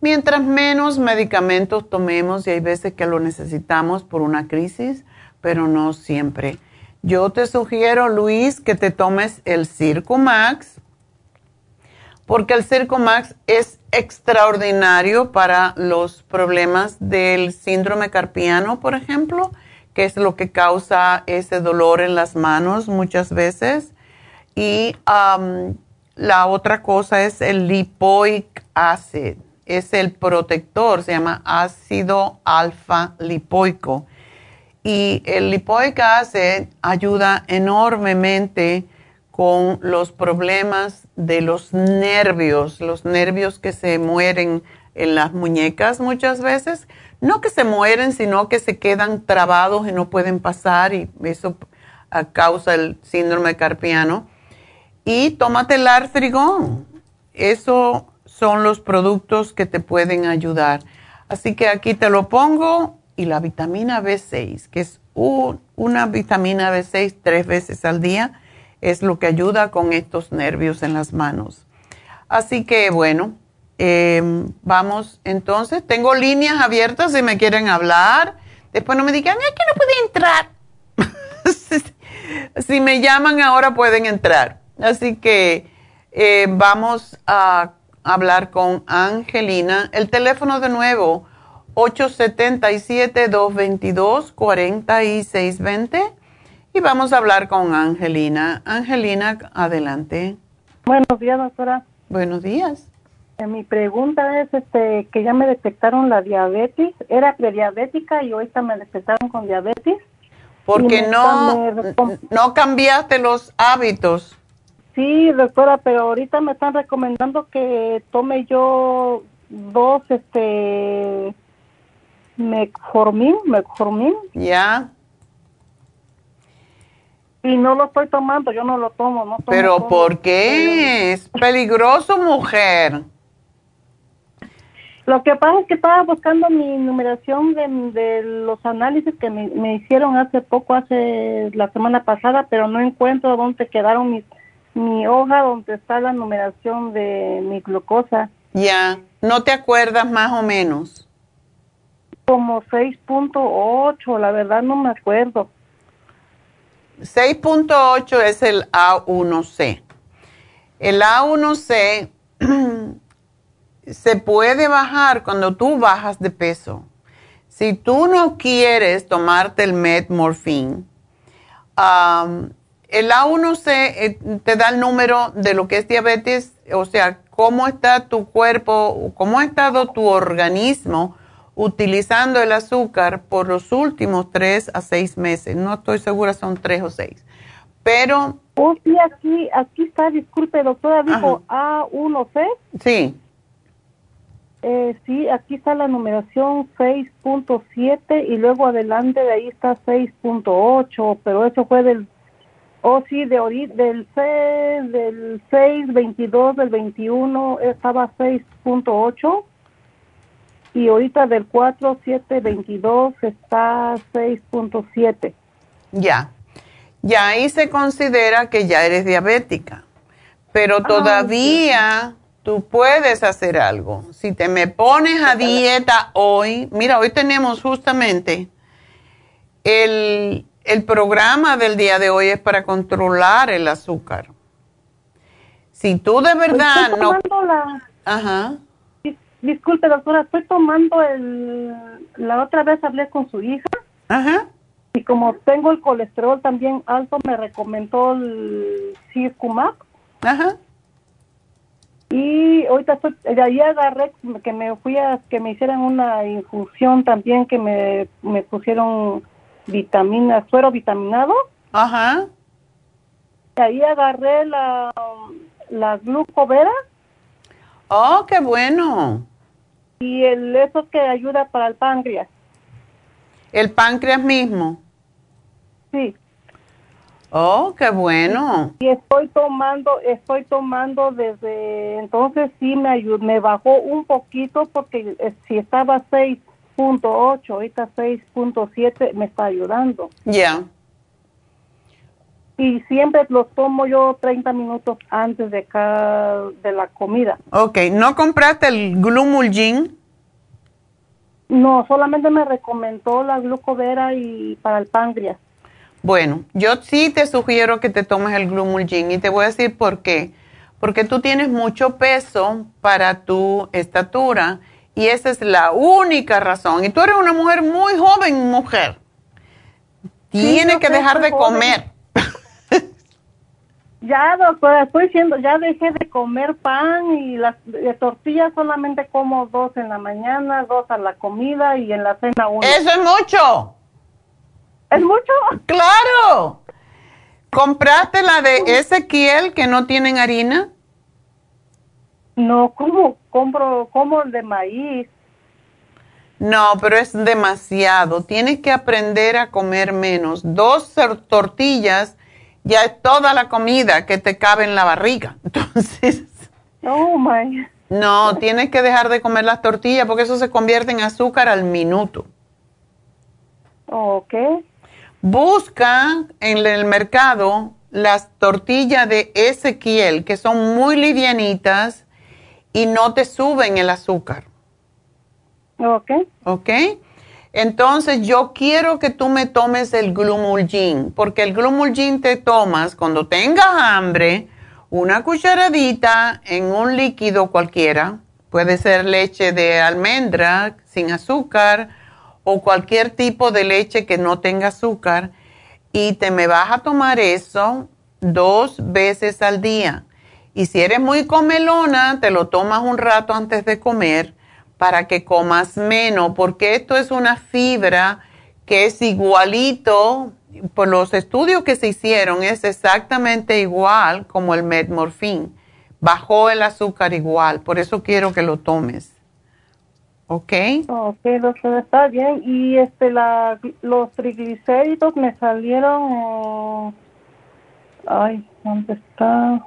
Mientras menos medicamentos tomemos, y hay veces que lo necesitamos por una crisis, pero no siempre. Yo te sugiero, Luis, que te tomes el Circumax, porque el Circumax es extraordinario para los problemas del síndrome carpiano, por ejemplo, que es lo que causa ese dolor en las manos muchas veces. Y la otra cosa es el lipoic acid, es el protector, se llama ácido alfa lipoico. Y el lipoic acid ayuda enormemente con los problemas de los nervios, los nervios que se mueren en las muñecas muchas veces, no que se mueren, sino que se quedan trabados y no pueden pasar y eso causa el síndrome carpiano. Y tómate el artrigón, esos son los productos que te pueden ayudar. Así que aquí te lo pongo y la vitamina B6, que es una vitamina B6 tres veces al día es lo que ayuda con estos nervios en las manos. Así que bueno, em, vamos entonces. Tengo líneas abiertas si me quieren hablar. Después no me digan, es que no puede entrar. si me llaman ahora pueden entrar. Así que eh, vamos a hablar con Angelina. El teléfono de nuevo, 877-222-4620 y vamos a hablar con Angelina. Angelina, adelante. Buenos días, doctora. Buenos días. Eh, mi pregunta es este, que ya me detectaron la diabetes. Era prediabética y ahorita me detectaron con diabetes. Porque no, no cambiaste los hábitos. Sí, doctora, pero ahorita me están recomendando que tome yo dos, este, Metformin, Metformin. Ya. Y no lo estoy tomando, yo no lo tomo, no tomo. Pero. ¿por qué? Es peligroso, mujer. Lo que pasa es que estaba buscando mi numeración de, de los análisis que me, me hicieron hace poco, hace la semana pasada, pero no encuentro dónde quedaron mis, mi hoja donde está la numeración de mi glucosa. Ya. ¿No te acuerdas más o menos? Como 6.8, la verdad no me acuerdo. 6.8 es el A1C. El A1C se puede bajar cuando tú bajas de peso. Si tú no quieres tomarte el Metmorphin, um, el A1C eh, te da el número de lo que es diabetes, o sea, cómo está tu cuerpo, cómo ha estado tu organismo utilizando el azúcar por los últimos tres a seis meses. No estoy segura, son tres o seis. Pero... Oh, sí, aquí, aquí está, disculpe, doctora, dijo A1C. Sí. Eh, sí, aquí está la numeración 6.7 y luego adelante de ahí está 6.8, pero eso fue del, oh sí, de del, C, del 6, 22, del 21 estaba 6.8 y ahorita del 4, 7, 22 está 6.7. Ya, ya ahí se considera que ya eres diabética, pero todavía tú puedes hacer algo. Si te me pones a dieta hoy, mira, hoy tenemos justamente el, el programa del día de hoy es para controlar el azúcar. Si tú de verdad Estoy no... la- Ajá. Dis- Disculpe, doctora, estoy tomando el... La otra vez hablé con su hija. Ajá. Y como tengo el colesterol también alto, me recomendó el Circumax. Ajá. Y ahorita estoy, de ahí agarré que me fui a que me hicieran una infusión también, que me, me pusieron vitaminas, suero vitaminado. Ajá. De ahí agarré la, la glucovera Oh, qué bueno. Y el eso que ayuda para el páncreas. El páncreas mismo. Sí. Oh, qué bueno. Y estoy tomando, estoy tomando desde entonces sí me ayudó, me bajó un poquito porque eh, si estaba 6.8, ahorita 6.7 me está ayudando. Ya. Y siempre los tomo yo 30 minutos antes de cada, de la comida. Ok, ¿no compraste el Glumulgin? No, solamente me recomendó la glucovera y para el páncreas. Bueno, yo sí te sugiero que te tomes el Glumulgin y te voy a decir por qué. Porque tú tienes mucho peso para tu estatura y esa es la única razón. Y tú eres una mujer muy joven, mujer. Tienes yo que dejar de joven. comer. Ya, doctora, estoy diciendo, ya dejé de comer pan y las de tortillas solamente como dos en la mañana, dos a la comida y en la cena uno. Eso es mucho. ¿Es mucho? Claro. ¿Compraste la de Ezequiel que no tienen harina? No, ¿cómo compro? Como el de maíz. No, pero es demasiado. Tienes que aprender a comer menos. Dos tor- tortillas ya es toda la comida que te cabe en la barriga. Entonces, Oh, my. no, tienes que dejar de comer las tortillas porque eso se convierte en azúcar al minuto. Ok. Busca en el mercado las tortillas de Ezequiel que son muy livianitas y no te suben el azúcar. Ok. ¿Ok? Entonces yo quiero que tú me tomes el Glumulgin, porque el Glumulgin te tomas cuando tengas hambre, una cucharadita en un líquido cualquiera, puede ser leche de almendra sin azúcar o cualquier tipo de leche que no tenga azúcar, y te me vas a tomar eso dos veces al día. Y si eres muy comelona, te lo tomas un rato antes de comer para que comas menos, porque esto es una fibra que es igualito, por los estudios que se hicieron, es exactamente igual como el Metmorfin. Bajó el azúcar igual, por eso quiero que lo tomes. ¿Ok? Ok, doctora, está bien. Y este, la, los triglicéridos me salieron. eh, ay, ¿dónde está?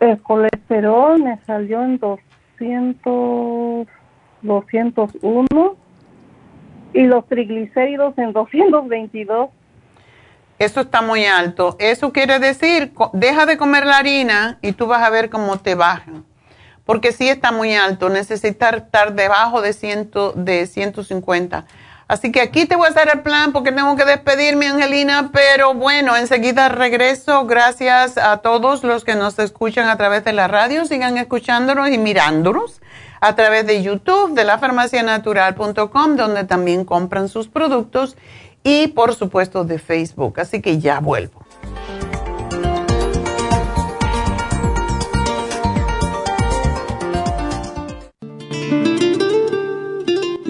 El colesterol me salió en 200, 201 y los triglicéridos en 222. Eso está muy alto. Eso quiere decir, deja de comer la harina y tú vas a ver cómo te bajan. Porque sí está muy alto, necesita estar debajo de, 100, de 150. Así que aquí te voy a hacer el plan porque tengo que despedirme, Angelina, pero bueno, enseguida regreso. Gracias a todos los que nos escuchan a través de la radio. Sigan escuchándonos y mirándonos a través de YouTube, de lafarmacianatural.com, donde también compran sus productos y por supuesto de Facebook. Así que ya vuelvo.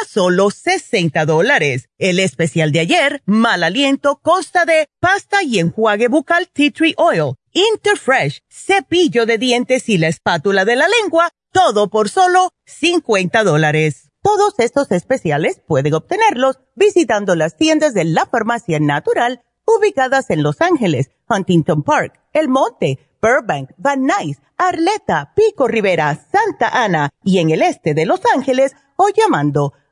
a solo 60 dólares. El especial de ayer, mal aliento, consta de pasta y enjuague bucal tea tree oil, Interfresh, cepillo de dientes y la espátula de la lengua, todo por solo 50 dólares. Todos estos especiales pueden obtenerlos visitando las tiendas de la farmacia natural ubicadas en Los Ángeles, Huntington Park, El Monte, Burbank, Van Nuys, Arleta, Pico Rivera, Santa Ana y en el este de Los Ángeles o llamando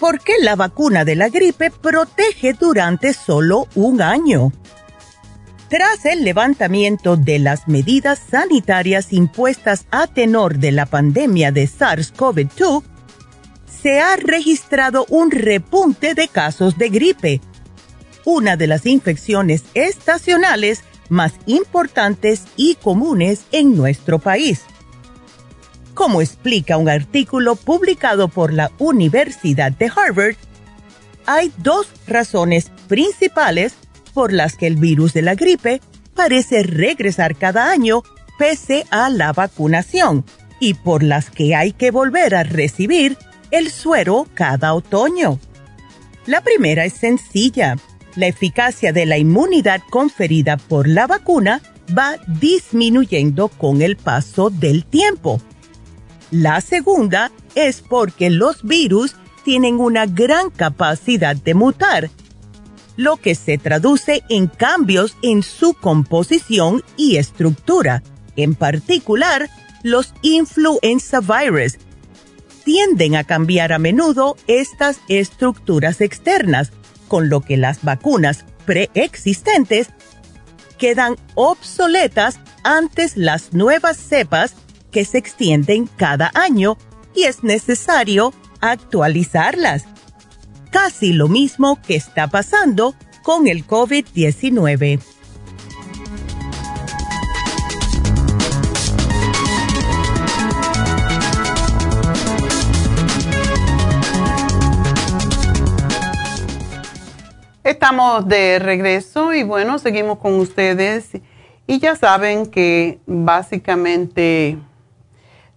¿Por qué la vacuna de la gripe protege durante solo un año? Tras el levantamiento de las medidas sanitarias impuestas a tenor de la pandemia de SARS-CoV-2, se ha registrado un repunte de casos de gripe, una de las infecciones estacionales más importantes y comunes en nuestro país. Como explica un artículo publicado por la Universidad de Harvard, hay dos razones principales por las que el virus de la gripe parece regresar cada año pese a la vacunación y por las que hay que volver a recibir el suero cada otoño. La primera es sencilla. La eficacia de la inmunidad conferida por la vacuna va disminuyendo con el paso del tiempo. La segunda es porque los virus tienen una gran capacidad de mutar lo que se traduce en cambios en su composición y estructura. en particular los influenza virus. Tienden a cambiar a menudo estas estructuras externas, con lo que las vacunas preexistentes quedan obsoletas antes las nuevas cepas que se extienden cada año y es necesario actualizarlas. Casi lo mismo que está pasando con el COVID-19. Estamos de regreso y bueno, seguimos con ustedes y ya saben que básicamente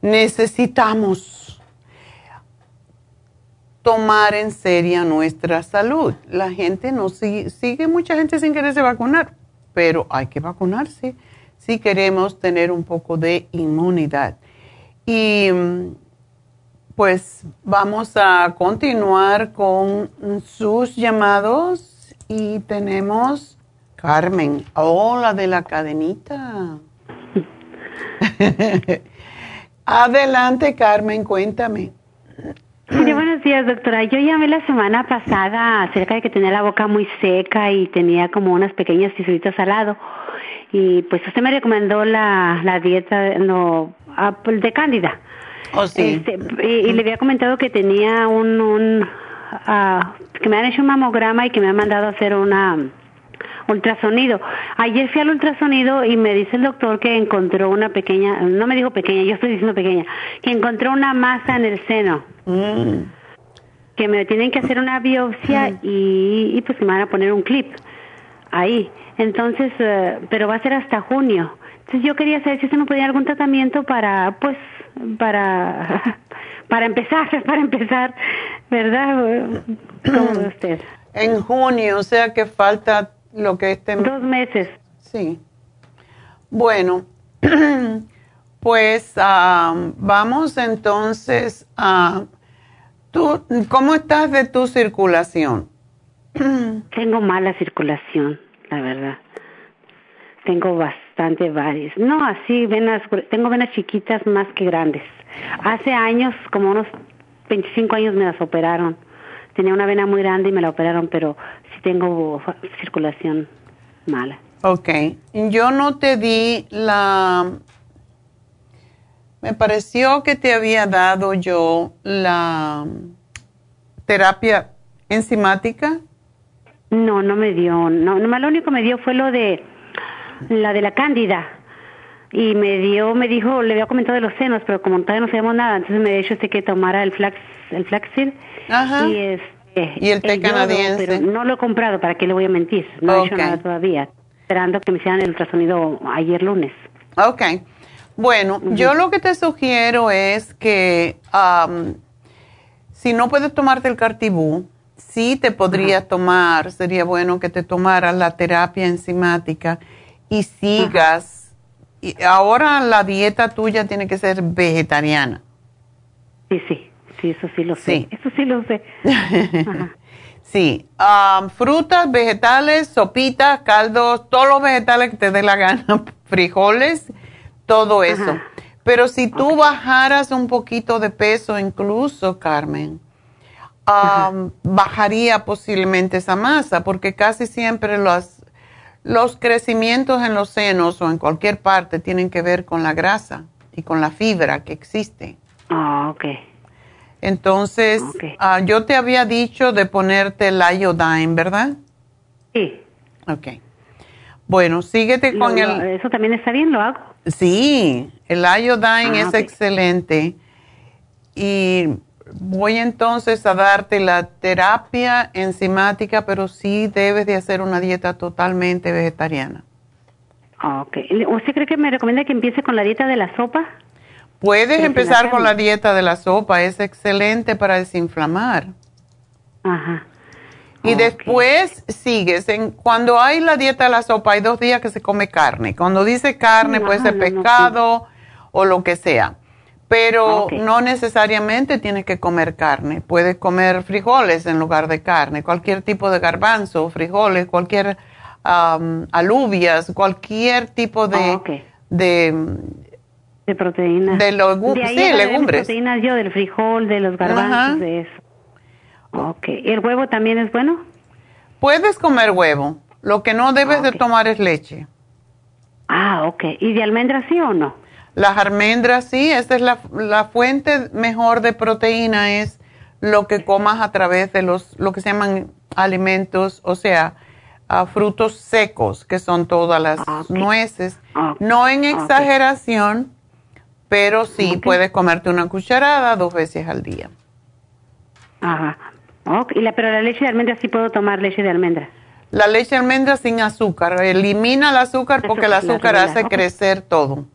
necesitamos tomar en serio nuestra salud. La gente no sigue, sigue mucha gente sin quererse vacunar, pero hay que vacunarse si queremos tener un poco de inmunidad. Y pues vamos a continuar con sus llamados y tenemos Carmen. Hola de la cadenita. Adelante, Carmen, cuéntame. Sí, buenos días, doctora. Yo llamé la semana pasada acerca de que tenía la boca muy seca y tenía como unas pequeñas tisuritas al lado. Y pues usted me recomendó la, la dieta no, ah, pues, de cándida. Oh, sí. Este, y, le había comentado que tenía un, un que me han hecho un mamograma y que me han mandado a hacer una ultrasonido. Ayer fui al ultrasonido y me dice el doctor que encontró una pequeña, no me dijo pequeña, yo estoy diciendo pequeña, que encontró una masa en el seno. Mm. Que me tienen que hacer una biopsia y, y, pues me van a poner un clip ahí. Entonces, eh, pero va a ser hasta junio. Entonces yo quería saber si usted me podía algún tratamiento para, pues, para para empezar, para empezar, ¿verdad? ¿Cómo usted? En junio, o sea que falta lo que. Dos meses. Sí. Bueno, pues vamos entonces a... ¿Tú, ¿Cómo estás de tu circulación? Tengo mala circulación, la verdad. Tengo bastante varias. No, así, venas, tengo venas chiquitas más que grandes. Hace años, como unos 25 años, me las operaron. Tenía una vena muy grande y me la operaron, pero tengo circulación mala. Ok. Yo no te di la... Me pareció que te había dado yo la terapia enzimática. No, no me dio. No, lo único que me dio fue lo de la de la cándida y me dio, me dijo, le había comentado de los senos, pero como todavía no sabemos nada, entonces me dijo este que tomara el flax, el flaxseed y este y el té canadiense. pero no lo he comprado, ¿para qué le voy a mentir? No he hecho nada todavía, esperando que me hicieran el ultrasonido ayer lunes. Ok. Bueno, yo lo que te sugiero es que si no puedes tomarte el cartibú, sí te podrías tomar, sería bueno que te tomaras la terapia enzimática y sigas y ahora la dieta tuya tiene que ser vegetariana. Sí, sí, sí, eso sí lo sé. Eso sí lo sé. sí, um, frutas, vegetales, sopitas, caldos, todos los vegetales que te dé la gana, frijoles, todo eso. Pero si tú bajaras un poquito de peso, incluso, Carmen, um, bajaría posiblemente esa masa, porque casi siempre las los crecimientos en los senos o en cualquier parte tienen que ver con la grasa y con la fibra que existe. Ah, ok. Entonces, ah, yo te había dicho de ponerte el iodine, ¿verdad? Sí. Ok. Bueno, síguete con el... ¿Eso también está bien? ¿Lo hago? Sí, el iodine ah, es excelente. Y voy entonces a darte la terapia enzimática, pero sí debes de hacer una dieta totalmente vegetariana. Ok. ¿Usted cree que me recomienda que empiece con la dieta de la sopa? Puedes empezar con la dieta de la sopa, es excelente para desinflamar. Ajá. Y después sigues. En, cuando hay la dieta de la sopa, hay dos días que se come carne. Cuando dice carne, puede ser pescado o lo que sea pero no necesariamente tienes que comer carne. Puedes comer frijoles en lugar de carne, cualquier tipo de garbanzo, frijoles, cualquier alubias, cualquier tipo de, de, De proteínas. de los De ahí sí, legumbres. proteínas yo, del frijol, de los garbanzos, de eso. Ok. ¿El huevo también es bueno? Puedes comer huevo, lo que no debes de tomar es leche. Ah, ok. ¿Y de almendras sí o no? Las almendras sí, esa es la, la fuente mejor de proteína, es lo que comas a través de los, lo que se llaman alimentos, o sea, ah, frutos secos, que son todas las nueces. No en exageración, pero sí puedes comerte una cucharada dos veces al día. Ajá. Ok. ¿Y la, pero la leche de almendras sí puedo tomar leche de almendra. La leche de almendra sin azúcar, elimina el azúcar porque el Azúcar, hace crecer todo.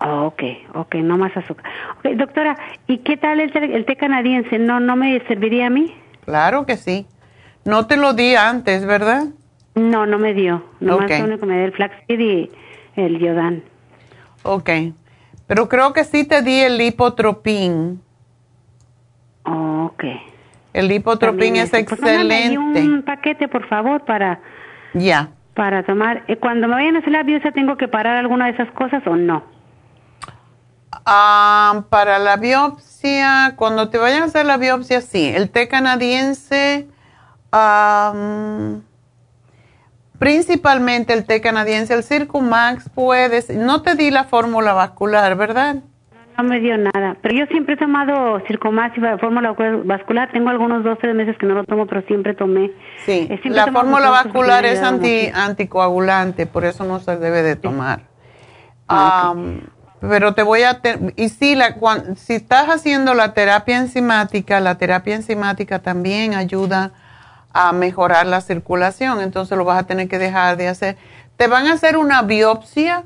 Ok, ok, no más azúcar. Ok, doctora, ¿y qué tal el, té- el té canadiense? ¿No, ¿No me serviría a mí? Claro que sí. No te lo di antes, ¿verdad? No, no me dio. Nomás Ok. lo único que me dio el flaxseed y el yodán. Ok. Pero creo que sí te di el lipotropín. Ok. El lipotropín es eso. Pues mándame ahí excelente. un paquete, por favor, para, Ya. para tomar. Eh, Cuando me vayan a hacer la biopsia, ¿tengo que parar alguna de esas cosas o no? Ah, para la biopsia, cuando te vayan a hacer la biopsia, sí. El té canadiense, am, principalmente el té canadiense, el Circumax, puedes. No te di la fórmula vascular, ¿verdad? No me dio nada. Pero yo siempre he tomado Circomax y la fórmula vascular. Tengo algunos dos, tres meses que no lo tomo, pero siempre tomé. Sí. Eh, siempre La fórmula vascular es anti, anticoagulante, por eso no se debe de tomar. Ah, Am, pero te voy a... y sí, la, cuan- si estás haciendo la terapia enzimática, la terapia enzimática también ayuda a mejorar la circulación, entonces lo vas a tener que dejar de hacer. ¿Te van a hacer una biopsia?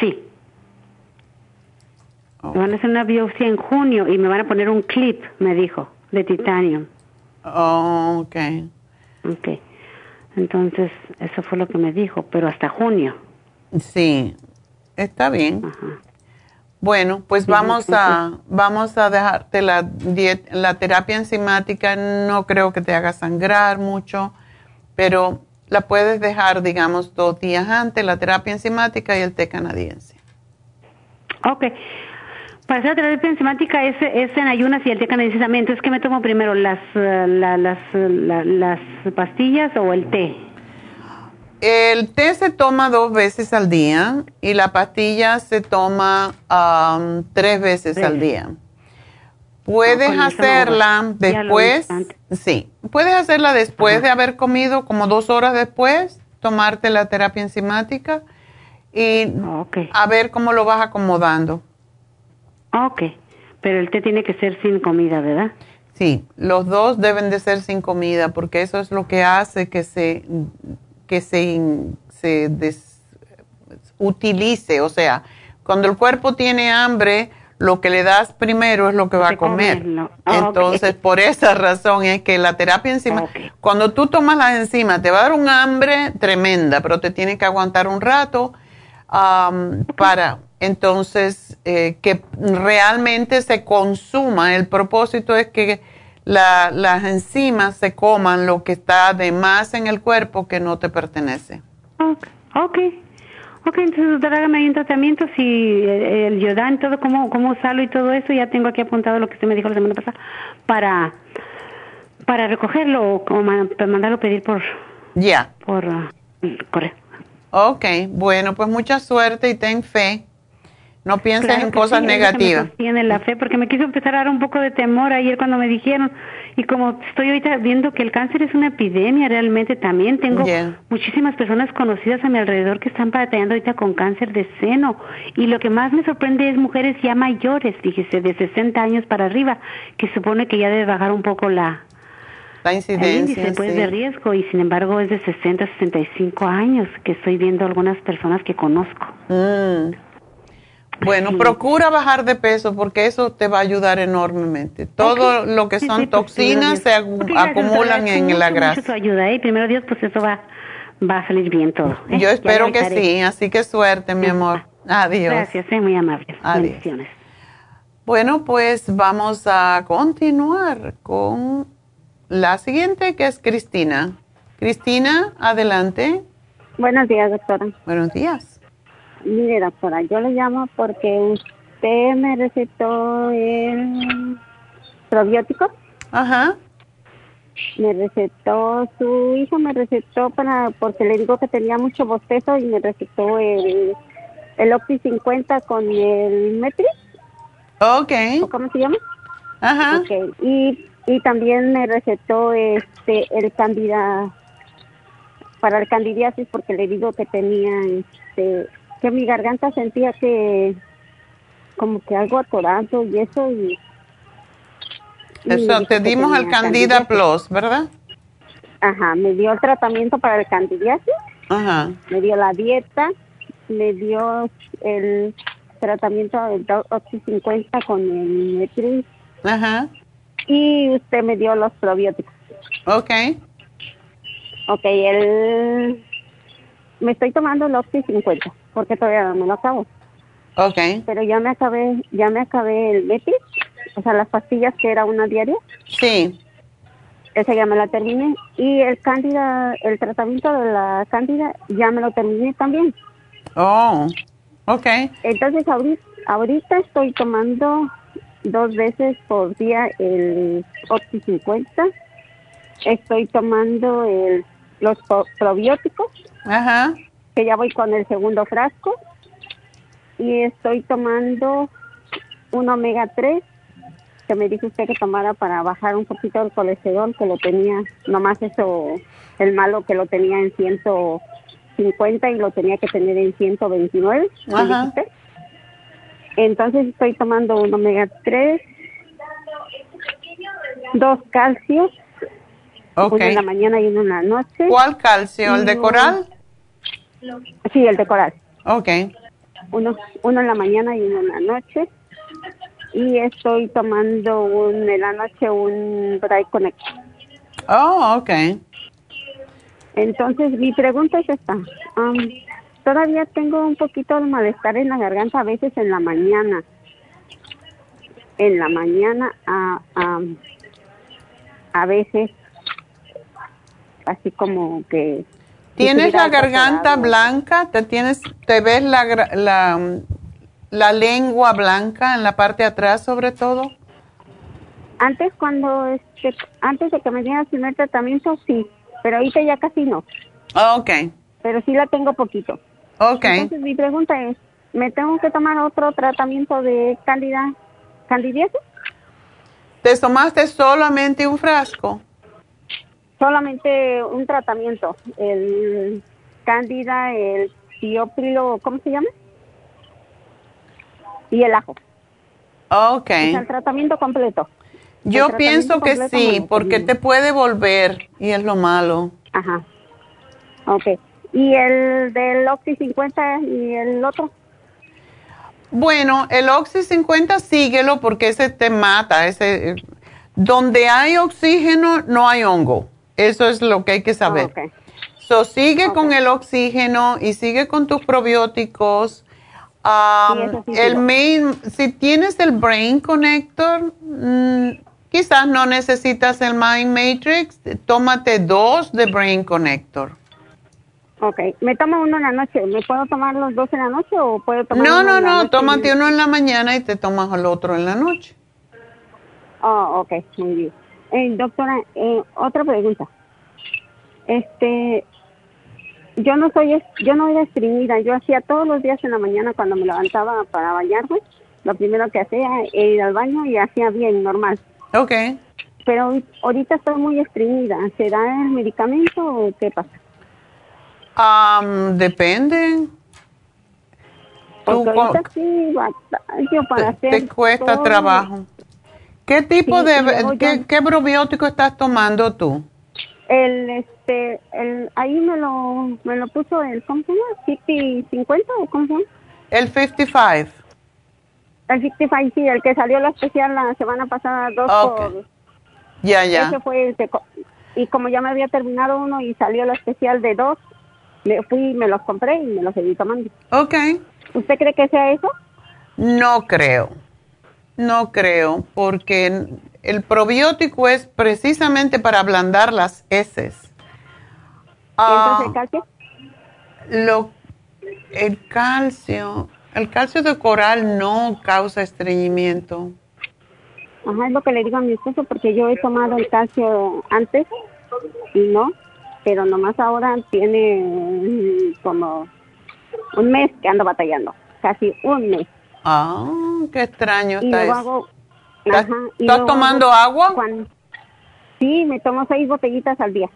Sí. Me van a hacer una biopsia en junio y me van a poner un clip, me dijo, de titanio. Oh, ok. Ok. Entonces, eso fue lo que me dijo, pero hasta junio. Sí, está bien. Bueno, pues vamos a vamos a dejarte la diet- la terapia enzimática. No creo que te haga sangrar mucho, pero la puedes dejar, digamos, dos días antes, la terapia enzimática y el té canadiense. Ok. Para hacer la terapia enzimática es, es en ayunas y el té canadiense también. Entonces, ¿qué me tomo primero? ¿Las, eh, la- las, la- las pastillas o el té? El té se toma dos veces al día y la pastilla se toma am, tres veces al día. Puedes hacerla después, sí, puedes hacerla después de haber comido, como dos horas después, tomarte la terapia enzimática y a ver cómo lo vas acomodando. Ok. Pero el té tiene que ser sin comida, ¿verdad? Sí, los dos deben de ser sin comida porque eso es lo que hace que se que se, se des- utilice, o sea, cuando el cuerpo tiene hambre, lo que le das primero es lo que va a comer. Ah. Entonces, por esa razón es que la terapia enzima, cuando tú tomas las enzimas, te va a dar un hambre tremenda, pero te tiene que aguantar un rato para entonces eh, que realmente se consuma. El propósito es que la- las enzimas se coman lo que está de más en el cuerpo que no te pertenece. Ok. Ok. Ok, entonces, doctora, hágame un tratamiento. Si eh, el Yodán, todo, cómo, cómo usarlo y todo eso, ya tengo aquí apuntado lo que usted me dijo la semana pasada para, para recogerlo o como ma- para mandarlo a pedir por, Ya. por ah, correo. Ok, bueno, pues mucha suerte y ten fe. No pienses Claro en cosas sí, negativas. Me sostiene la fe, porque me quiso empezar a dar un poco de temor ayer cuando me dijeron. Y como estoy ahorita viendo que el cáncer es una epidemia realmente también, tengo Yeah. muchísimas personas conocidas a mi alrededor que están batallando ahorita con cáncer de seno. Y lo que más me sorprende es mujeres ya mayores, fíjese, de 60 años para arriba, que supone que ya debe bajar un poco la, La el incidencia. índice pues, sí. de riesgo. Y sin embargo es de 60 a 65 años que estoy viendo algunas personas que conozco. Mm. Bueno, procura bajar de peso porque eso te va a ayudar enormemente. Todo lo que son sí, pues, toxinas se gracias, acumulan en Mucho, la mucho grasa. tu ayuda, ¿eh? Primero Dios, pues eso va, va a salir bien todo. ¿eh? Yo espero que sí, así que suerte, mi amor. Adiós. Gracias, es muy amable. Adiós. Bendiciones. Bueno, pues vamos a continuar con la siguiente, que es Cristina. Cristina, adelante. Buenos días, doctora. Buenos días. Mire, doctora, yo le llamo porque usted me recetó el probiótico. Ajá. Me recetó, su hijo me recetó para, porque le digo que tenía mucho bostezo y me recetó el, el Opti 50 con el Metri. Ok. ¿O ¿Cómo se llama? Ajá. Ok, Y, y también me recetó este el candida para el candidiasis porque le digo que tenía este que mi garganta sentía que como que algo atorado y eso y y Eso, te dimos el Candida. Plus, ¿verdad? Ajá, me dio el tratamiento para el candidiasis, Ajá. me dio la dieta, me dio el tratamiento del Oxy 50 con el Metris Ajá. y usted me dio los probióticos. Ok. Ok, el... Me estoy tomando el Oxy 50 porque todavía no me lo acabo. Ok. Pero ya me acabé, ya me acabé el Metris, o sea, las pastillas que era una diaria. Sí. Esa ya me la terminé. Y el cándida, el tratamiento de la cándida ya me lo terminé también. Oh. Ok. Entonces ahorita, ahorita estoy tomando dos veces por día el Oxy 50. Estoy tomando el, los pro- probióticos, Ajá. Que ya voy con el segundo frasco. Y estoy tomando un omega 3, que me dijo usted que tomara para bajar un poquito el colesterol, que lo tenía, nomás eso, el malo que lo tenía en 150 y lo tenía que tener en 129. me dijo Ajá. Entonces estoy tomando un omega 3, dos calcios, uno en la mañana y uno en la noche. ¿Cuál calcio? ¿El de coral? Sí, el de coral. Ok. Uno, uno en la mañana y uno en la noche. Y estoy tomando un, en la noche un Bright Connect. Oh, ok. Entonces, mi pregunta es esta. Am, todavía tengo un poquito de malestar en la garganta a veces en la mañana. En la mañana a, a, a veces así como que... ¿Tienes la garganta blanca? ¿Te tienes, te ves la, la, la lengua blanca en la parte de atrás sobre todo? Antes cuando este, antes de que me dieran el primer tratamiento sí, pero ahorita ya casi no. Ok. Pero sí la tengo poquito. Ok. Entonces mi pregunta es, ¿me tengo que tomar otro tratamiento de candida, candidiasis? ¿Te tomaste solamente un frasco? Solamente un tratamiento, el cándida, el tióprilo, ¿cómo se llama? Y el ajo. Ok. Sea, el tratamiento completo. Yo pienso que sí, porque te puede volver y es lo malo. Ajá. Ok. ¿Y el del Oxy 50 y el otro? Bueno, el Oxy 50 síguelo porque ese te mata. Ese, donde hay oxígeno no hay hongo. Eso es lo que hay que saber. ok. So, sigue con el oxígeno y sigue con tus probióticos. Um, Sí, eso sí el main, si tienes el Brain Connector, mm, quizás no necesitas el Mind Matrix. Tómate dos de Brain Connector. Ok. ¿Me tomo uno en la noche? ¿Me puedo tomar los dos en la noche o puedo tomar No, uno no, en la no, noche tómate y- uno en la mañana y te tomas el otro en la noche. Oh, ok, muy bien. Eh, doctora, eh, otra pregunta. Este, yo no soy, yo no era estreñida. Yo hacía todos los días en la mañana cuando me levantaba para bañarme. Lo primero que hacía era ir al baño y hacía bien, normal. Ok. Pero ahori- ahorita estoy muy estreñida. ¿Será el medicamento o qué pasa? Am, depende. Tú ahorita sí batallo para te, hacer te cuesta todo. trabajo. ¿Qué tipo Sí, de, qué, qué probiótico estás tomando tú? El, este, el, ahí me lo, me lo puso el, ¿cómo se llama? ¿50 50 o cómo se llama? El 55. El 55, sí, el que salió la especial la semana pasada, dos Ok. por... Ya, ya. Ese fue el que y como ya me había terminado uno y salió la especial de dos, me fui, me los compré y me los seguí tomando. Ok. ¿Usted cree que sea eso? No creo. No creo, porque el probiótico es precisamente para ablandar las heces. ¿Y entonces Ah, el calcio? lo, El calcio, el calcio de coral no causa estreñimiento. Ajá, es lo que le digo a mi esposo porque yo he tomado el calcio antes y no, pero nomás ahora tiene como un mes que ando batallando, casi un mes. Ah, qué extraño está eso. hago... ¿Estás- ajá, tomando hago agua? sí, me tomo seis botellitas al día.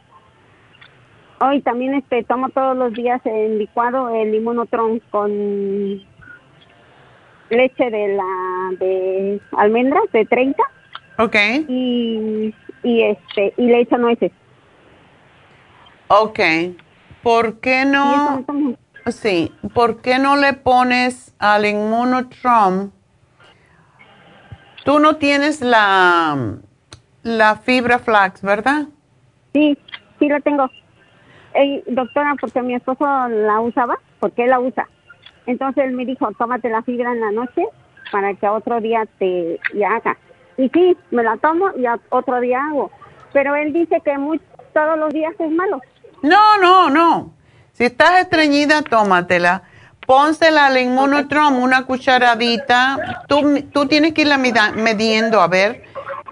Hoy también este tomo todos los días en licuado el inmunotron con leche de la de almendras de 30 Ok, y y este y le echo nueces. ok. ¿Por qué no? Sí, ¿por qué no le pones al inmunotrom? Tú no tienes la, la fibra flax, ¿verdad? Sí, sí la tengo. Ey, doctora, porque mi esposo la usaba, porque él la usa. Entonces él me dijo, tómate la fibra en la noche para que otro día te haga. Y sí, me la tomo y otro día hago. Pero él dice que muy, todos los días es malo. No, no, no. Si estás estreñida, tómatela. Pónsela al inmunotrom, una cucharadita. Tú, tú tienes que irla midiendo, a ver.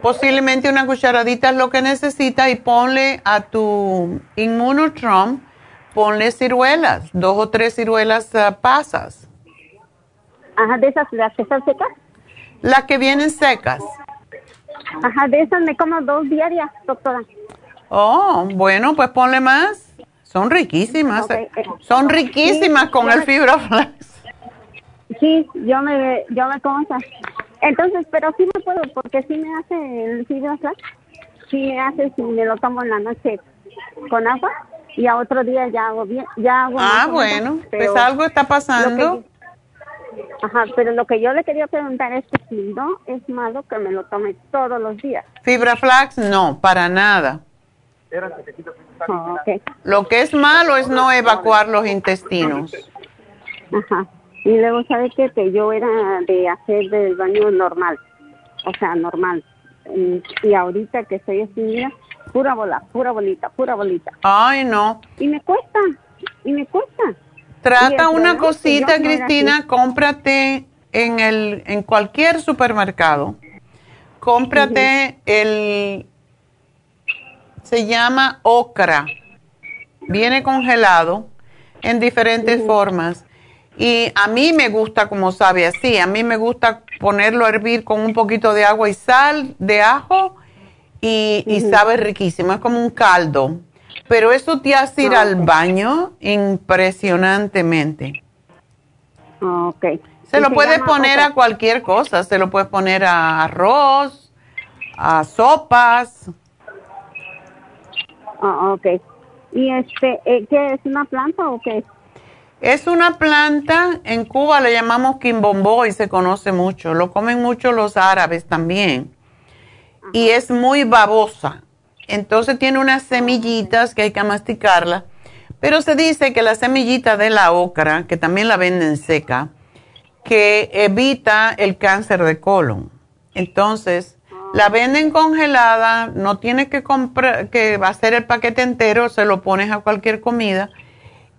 Posiblemente una cucharadita es lo que necesitas y ponle a tu inmunotrom, ponle ciruelas, dos o tres ciruelas ah, pasas. Ajá, de esas, las que están secas. Las que vienen secas. Ajá, de esas me como dos diarias, doctora. Oh, bueno, pues ponle más. Son riquísimas. Ok, eh, Son riquísimas sí, con el me- fibra flax. Sí, yo me, yo me como. Entonces, pero sí me puedo, porque sí me hace el fibra flax. Sí me hace si me lo tomo en la noche con agua y a otro día ya hago bien, ya hago Ah, bueno, pues algo está pasando. que- ajá, pero lo que yo le quería preguntar es que si no es malo que me lo tome todos los días. Fibra flax, no, para nada. Lo que es malo es no evacuar los intestinos. Ajá. Y luego, ¿sabe qué? Que yo era de hacer del baño normal. O sea, normal. Y, y ahorita que estoy así, mira, pura bola, pura bolita, pura bolita. Ay, no. Y me cuesta, y me cuesta. Trata una cosita, no Cristina, cómprate en el en cualquier supermercado. Cómprate el se llama ocra. Viene congelado en diferentes formas. Y a mí me gusta como sabe así. A mí me gusta ponerlo a hervir con un poquito de agua y sal de ajo y, y sabe riquísimo. Es como un caldo. Pero eso te hace ir Ah, al baño impresionantemente. Ah, Ok. Se Y lo puedes llama poner otra- a cualquier cosa. Se lo puedes poner a arroz, a sopas. Ah, ok. ¿Y este, eh, qué es una planta o qué es? Una planta, en Cuba le llamamos quimbombo y se conoce mucho. Lo comen mucho los árabes también. Y es muy babosa. Entonces tiene unas semillitas que hay que masticarla. Pero se dice que la semillita de la ocra, que también la venden seca, que evita el cáncer de colon. Entonces, la venden congelada, no tienes que comprar, que hacer el paquete entero, se lo pones a cualquier comida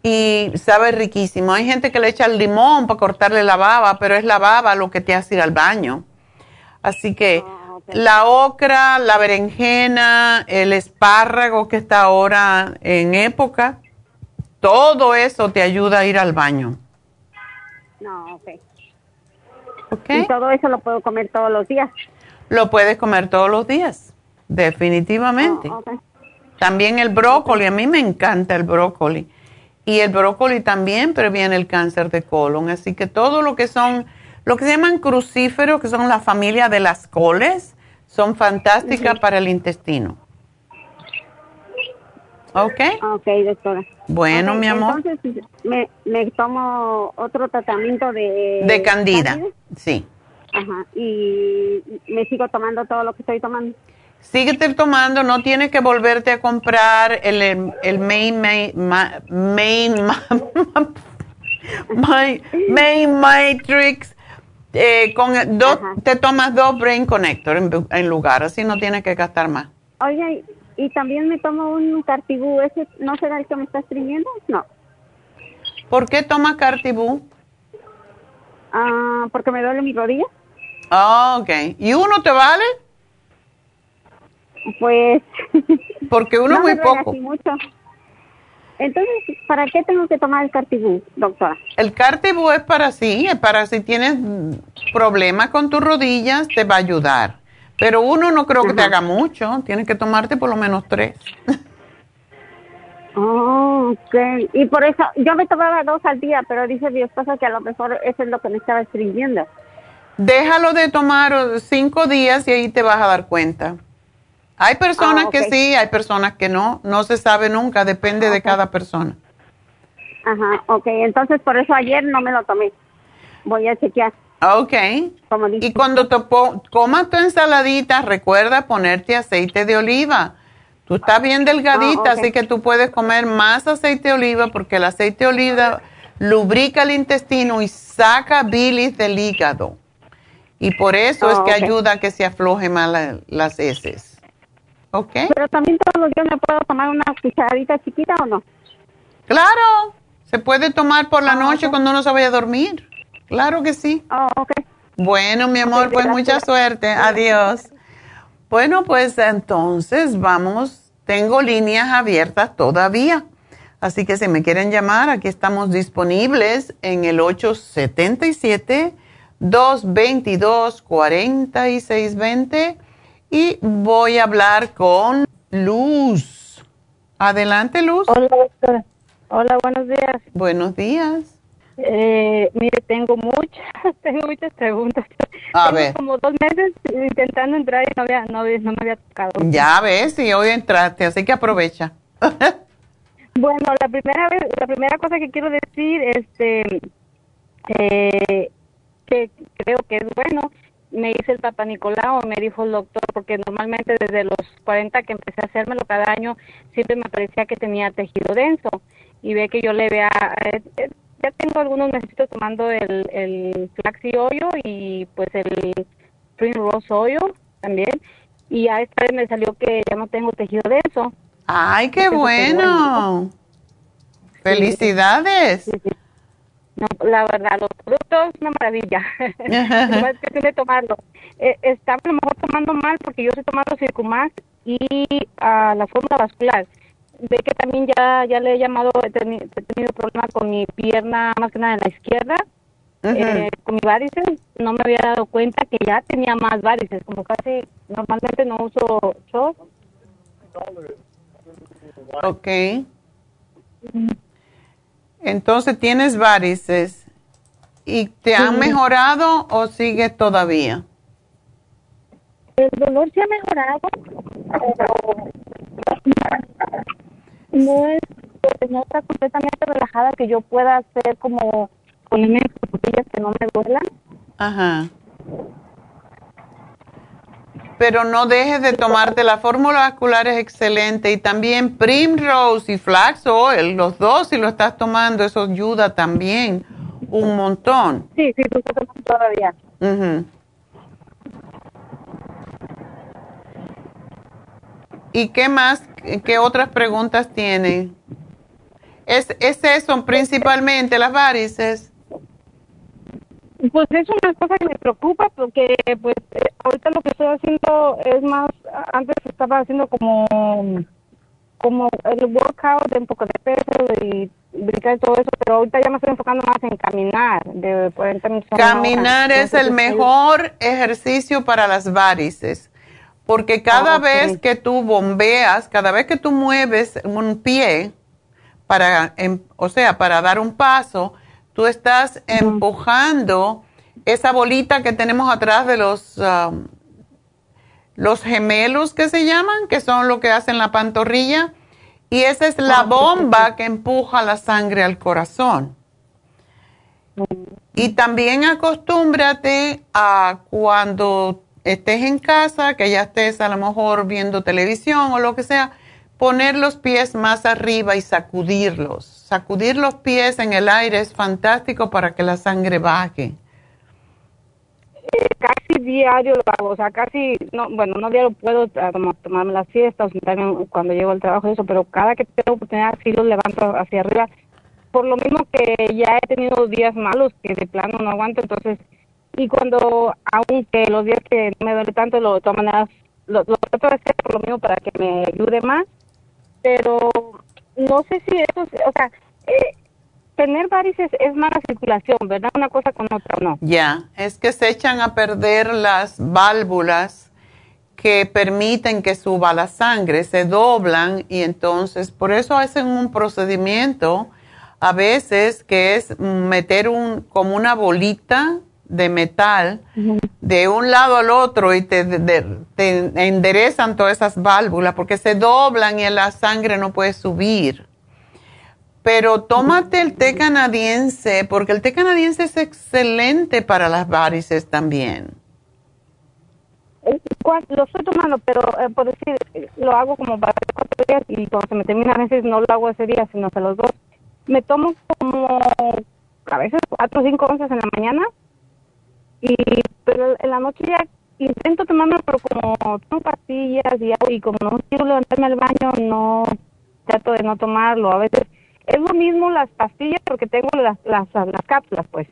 y sabe riquísimo. Hay gente que le echa el limón para cortarle la baba, pero es la baba lo que te hace ir al baño. Así que la ocra, la berenjena, el espárrago que está ahora en época, todo eso te ayuda a ir al baño. No, ok. ¿Ok? Y todo eso lo puedo comer todos los días. Lo puedes comer todos los días, definitivamente. Ok. También el brócoli, a mí me encanta el brócoli. Y el brócoli también previene el cáncer de colon. Así que todo lo que son, lo que se llaman crucíferos, que son la familia de las coles, son fantásticas para el intestino. ¿Ok? Ok, doctora. Bueno, mi amor. Entonces, me, me tomo otro tratamiento de... De candida, sí. Ajá. Y me sigo tomando todo lo que estoy tomando. Síguete tomando, no tienes que volverte a comprar el, el, el main, main, ma- main, main matrix. eh, con dos, te tomas dos brain connector en, en lugar, así no tienes que gastar más. Oye, y y también me tomo un cartibú. ¿Ese no será el que me está estreñiendo? No. ¿Por qué tomas Cartibú? Ah, porque me duele mi rodilla. Ah, ok. ¿Y uno te vale? Pues. Porque uno no muy me poco. así mucho. Entonces, ¿para qué tengo que tomar el Cartibú, doctora? El Cartibú es para sí, es para si tienes problemas con tus rodillas, te va a ayudar. Pero uno no creo que te haga mucho, tienes que tomarte por lo menos tres. Oh, ok. Y por eso, yo me tomaba dos al día, pero dice mi esposa que a lo mejor eso es lo que me estaba estringiendo. Déjalo de tomar cinco días y ahí te vas a dar cuenta. Hay personas Ah, que sí, hay personas que no, no se sabe nunca, depende de cada persona. Ajá, ok. Entonces, por eso ayer no me lo tomé. Voy a chequear. Ok. Y cuando te po- comas tu ensaladita, recuerda ponerte aceite de oliva. Tú estás bien delgadita, Ah, así que tú puedes comer más aceite de oliva porque el aceite de oliva lubrica el intestino y saca bilis del hígado. Y por eso Ah, es que ok. ayuda a que se afloje más la- las heces. ¿Ok? Pero también todos los días me puedo tomar una cucharadita chiquita o no? Claro, se puede tomar por Ah, la noche cuando uno se vaya a dormir. Claro que sí. Bueno, mi amor, pues mucha suerte. Adiós. Bueno, pues entonces vamos, tengo líneas abiertas todavía. Así que si me quieren llamar, aquí estamos disponibles en el 877-222-4620 y voy a hablar con Luz. Adelante, Luz. Hola, doctora. Hola, buenos días. Buenos días. Eh, mire, tengo muchas, tengo muchas preguntas. A Tengo ver. como dos meses intentando entrar y no, había, no, no me había tocado. Ya ves, y hoy entraste, así que aprovecha. Bueno, la primera vez, la primera cosa que quiero decir, este, eh, que creo que es bueno, me hice el Papa Nicolau, me dijo el doctor, porque normalmente desde los 40 que empecé a hacérmelo cada año, siempre me parecía que tenía tejido denso. Y ve que yo le vea, eh, eh, ya tengo algunos meses tomando el, el Flaxi Oil y pues el Primrose Oil también. Y a esta vez me salió que ya no tengo tejido denso. ¡Ay, qué fue bueno! ¡Felicidades! No, la verdad, los productos, una maravilla. Es cuestión de tomarlo. Eh, estaba a lo mejor tomando mal porque yo estoy tomando Circumax y ah, la fórmula vascular. Ve que también ya, ya le he llamado, he, teni- he tenido problemas con mi pierna, más que nada en la izquierda, eh, con mi varices. No me había dado cuenta que ya tenía más varices, como casi normalmente no uso short. Ok. Entonces tienes varices. ¿Y te han Sí. mejorado o sigue todavía? El dolor se ha mejorado, pero no es, pues, no está completamente relajada que yo pueda hacer como ponerme rodillas que no me duelan. Ajá. Pero no dejes de tomarte la fórmula vascular es excelente y también Primrose y Flax Oil, los dos si lo estás tomando, eso ayuda también un montón. Sí, sí, tomando todavía. Ujú. ¿Y qué más? ¿Qué otras preguntas tienen? ¿Es, es eso principalmente las varices? Pues es una cosa que me preocupa porque pues eh, ahorita lo que estoy haciendo es más, antes estaba haciendo como como el workout de un poco de peso y brincar y todo eso, pero ahorita ya me estoy enfocando más en caminar, de 40 minutos. Caminar es Entonces, el mejor ejercicio para las varices, porque cada Ah, ok. vez que tú bombeas, cada vez que tú mueves un pie, para, em- o sea, para dar un paso, tú estás empujando esa bolita que tenemos atrás de los, um, los gemelos que se llaman, que son lo que hacen la pantorrilla, y esa es la bomba que empuja la sangre al corazón. Y también acostúmbrate a cuando estés en casa, que ya estés a lo mejor viendo televisión o lo que sea, poner los pies más arriba y sacudirlos. Sacudir los pies en el aire es fantástico para que la sangre baje. eh, casi diario lo hago, o sea, casi, no, bueno, no diario puedo como tomarme la siesta o sentarme cuando llego al trabajo eso, pero cada que tengo oportunidad sí los levanto hacia arriba por lo mismo que ya he tenido días malos que de plano no aguanto, entonces, y cuando, aunque los días que no me duele tanto, lo, de todas maneras, lo, lo trato de hacer por lo mismo para que me ayude más, pero no sé si eso, o sea, eh, tener varices es mala circulación, ¿verdad? Una cosa con otra no. Ya, es que se echan a perder las válvulas que permiten que suba la sangre, se doblan y entonces por eso hacen un procedimiento a veces que es meter un como una bolita de metal de un lado al otro y te, te enderezan todas esas válvulas porque se doblan y la sangre no puede subir. Pero tómate el té canadiense porque el té canadiense es excelente para las varices también. Lo estoy tomando, pero eh, por decir, lo hago como para cuatro días y cuando se me termina a veces no lo hago ese día, sino hasta los dos. Me tomo como a veces cuatro o cinco onzas en la mañana y pero en la noche ya intento tomarme pero como tomo pastillas y, y como no quiero levantarme al baño no trato de no tomarlo a veces es lo mismo las pastillas porque tengo las las, las cápsulas pues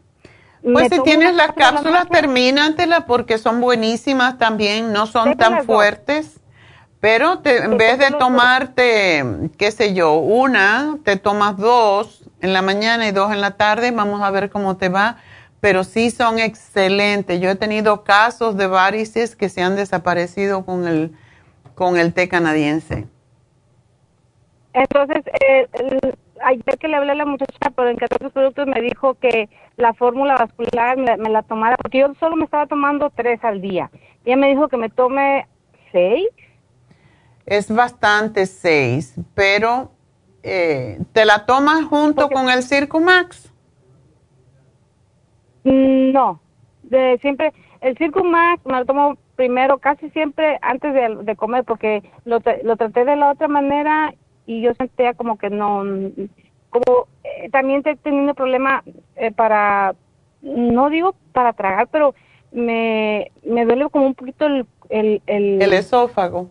pues si tienes las cápsulas, termínatelas porque son buenísimas también, no son tan fuertes. Pero en vez de tomarte, qué sé yo, una, te tomas dos en la mañana y dos en la tarde, vamos a ver cómo te va. Pero sí son excelentes. Yo he tenido casos de varices que se han desaparecido con el, con el té canadiense. Entonces, eh, ayer que le hablé a la muchacha por encargar los productos, me dijo que la fórmula vascular me, la tomara, porque yo solo me estaba tomando tres al día. Ella me dijo que me tome seis. Es bastante seis, pero eh, ¿te la tomas junto con el Circumax? Mm, no, de siempre, el Circumax me lo tomo primero, casi siempre antes de, comer, porque lo, lo traté de la otra manera y yo sentía como que no, como eh, también estoy teniendo problema eh, para, no digo para tragar, pero me, me duele como un poquito el... El, el, esófago.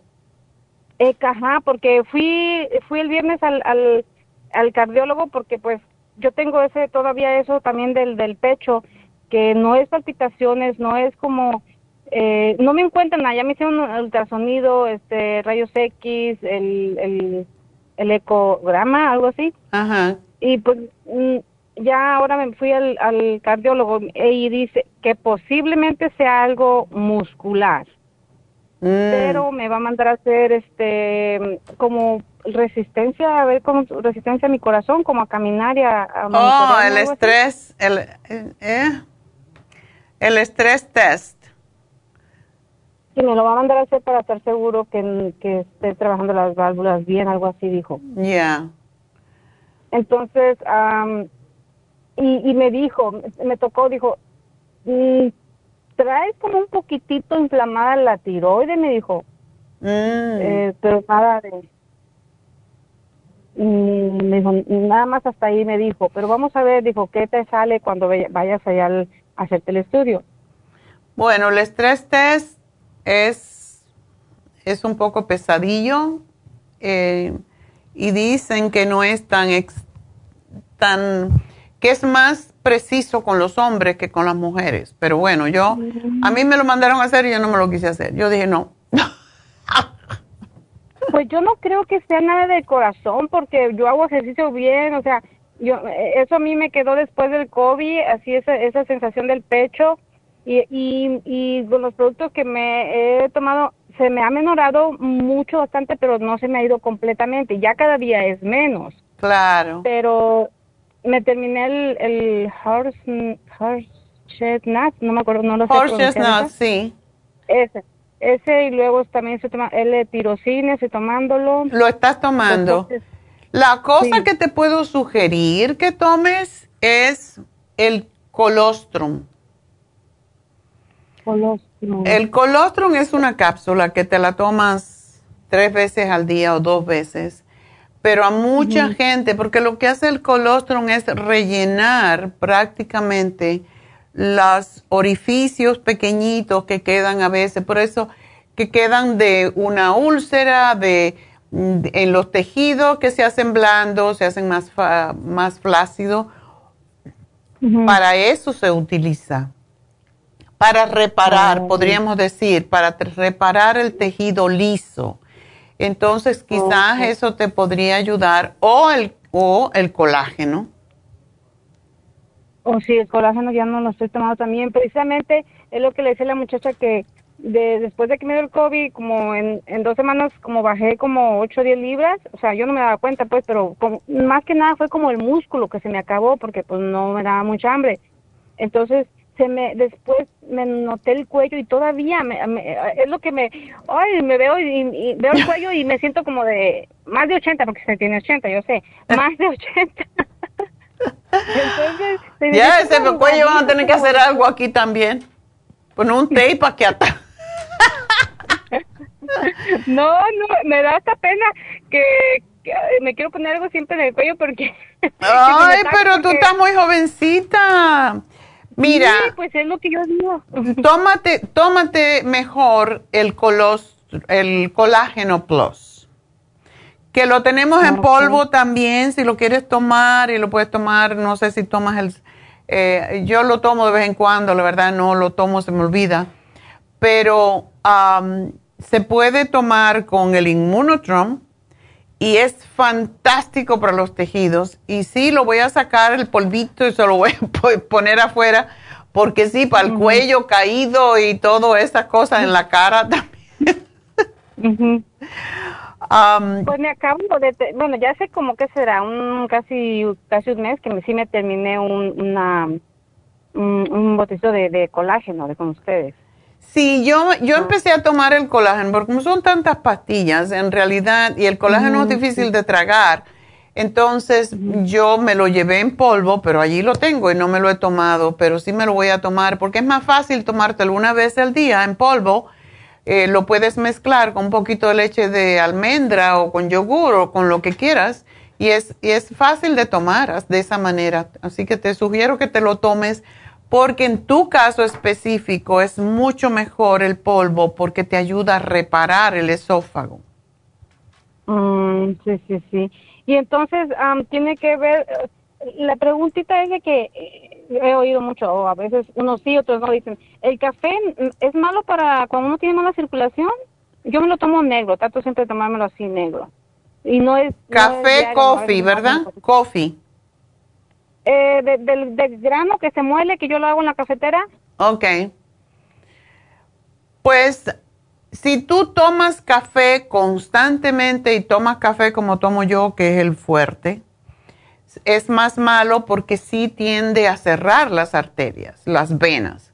Eh, ajá, porque fui, fui el viernes al, al, al cardiólogo porque pues yo tengo ese, todavía eso también del, del pecho, que no es palpitaciones, no es como, eh, no me encuentran nada, ya me hicieron un ultrasonido, este, rayos X, el, el el ecograma, algo así. Ajá. Y pues mm, ya ahora me fui al, cardiólogo y dice que posiblemente sea algo muscular. Mm. Pero me va a mandar a hacer este como resistencia, a ver como resistencia a mi corazón, como a caminar y a... oh, el estrés, el, eh, el estrés test me lo va a mandar a hacer para estar seguro que, que esté trabajando las válvulas bien, algo así dijo. Ya. Entonces, y, y me dijo, me tocó, dijo, mm, traes como un poquitito inflamada la tiroide, me dijo. Mm. Eh, pero nada de... Mm, me dijo, nada más hasta ahí me dijo, pero vamos a ver, dijo, ¿qué te sale cuando vayas allá a hacerte el estudio? Bueno, el estrés test es, es un poco pesadillo eh, y dicen que no es tan, tan, que es más preciso con los hombres que con las mujeres. Pero bueno, yo, a mí me lo mandaron a hacer y yo no me lo quise hacer. Yo dije, no. Pues yo no creo que sea nada de corazón porque yo hago ejercicio bien, o sea, yo eso a mí me quedó después del COVID, así esa, esa sensación del pecho y, y, y con los productos que me he tomado se me ha menorado mucho, bastante, pero no se me ha ido completamente. Ya cada día es menos. Claro. Pero me terminé el, el horse, horse chestnut, no me acuerdo, no lo sé. Horse chestnut, sí. Ese. Ese y luego también estoy tomando el tirosine, estoy tomándolo. Lo estás tomando. La cosa que te puedo sugerir que tomes es el colostrum. El colostrum es una cápsula que te la tomas tres veces al día o dos veces, pero a mucha gente, porque lo que hace el colostrum es rellenar prácticamente los orificios pequeñitos que quedan a veces, por eso que quedan de una úlcera, de en los tejidos que se hacen blandos, se hacen más, más flácidos. Para eso se utiliza. Para reparar, podríamos decir, para reparar el tejido liso. Entonces, quizás eso te podría ayudar o el, o el colágeno. O si el colágeno ya no lo estoy tomando también. Precisamente es lo que le decía la muchacha que de, después de que me dio el COVID, como en, en dos semanas, como bajé como 8 o 10 libras, o sea, yo no me daba cuenta, pues, pero más que nada fue como el músculo que se me acabó porque pues no me daba mucha hambre. Entonces, se me después me noté el cuello y todavía me, es lo que me ay me veo y, veo el cuello y me siento como de más de 80 porque se tiene 80 yo sé más de 80 entonces ya ese cuello van a tener que hacer algo aquí también. Poner un tape aquí atrás no no me da esta pena que, me quiero poner algo siempre en el cuello porque ay pero tú estás muy jovencita. Mira, pues es lo que yo digo. Tómate, tómate mejor el, colos, el colágeno plus, que lo tenemos en polvo también, si lo quieres tomar y lo puedes tomar, no sé si tomas el, eh, yo lo tomo de vez en cuando, la verdad no lo tomo, se me olvida, pero se puede tomar con el Immunotron y es fantástico para los tejidos. Y sí, lo voy a sacar el polvito y se lo voy a poner afuera, porque sí, para el cuello caído y todas esas cosas en la cara también. pues me acabo de, bueno, ya sé como que será un casi casi un mes que me, sí me terminé un, una, un, un botecito de, de colágeno de con ustedes. Sí, yo, yo ah. empecé a tomar el colágeno, porque como son tantas pastillas, en realidad, y el colágeno es difícil de tragar, entonces yo me lo llevé en polvo, pero allí lo tengo y no me lo he tomado, pero sí me lo voy a tomar, porque es más fácil tomártelo una vez al día en polvo. Eh, lo puedes mezclar con un poquito de leche de almendra o con yogur o con lo que quieras. Y es, y es fácil de tomar de esa manera. Así que te sugiero que te lo tomes porque en tu caso específico es mucho mejor el polvo porque te ayuda a reparar el esófago. Mm, sí, sí, sí. Y entonces tiene que ver, la preguntita es de que eh, he oído mucho, o a veces unos sí, otros no dicen, ¿el café es malo para cuando uno tiene mala circulación? Yo me lo tomo negro, trato siempre de tomármelo así negro. Y no es... Café, coffee, ¿verdad? Coffee. Eh, del, grano que se muele, que yo lo hago en la cafetera. Ok. Pues si tú tomas café constantemente y tomas café como tomo yo, que es el fuerte, es más malo porque sí tiende a cerrar las arterias, las venas.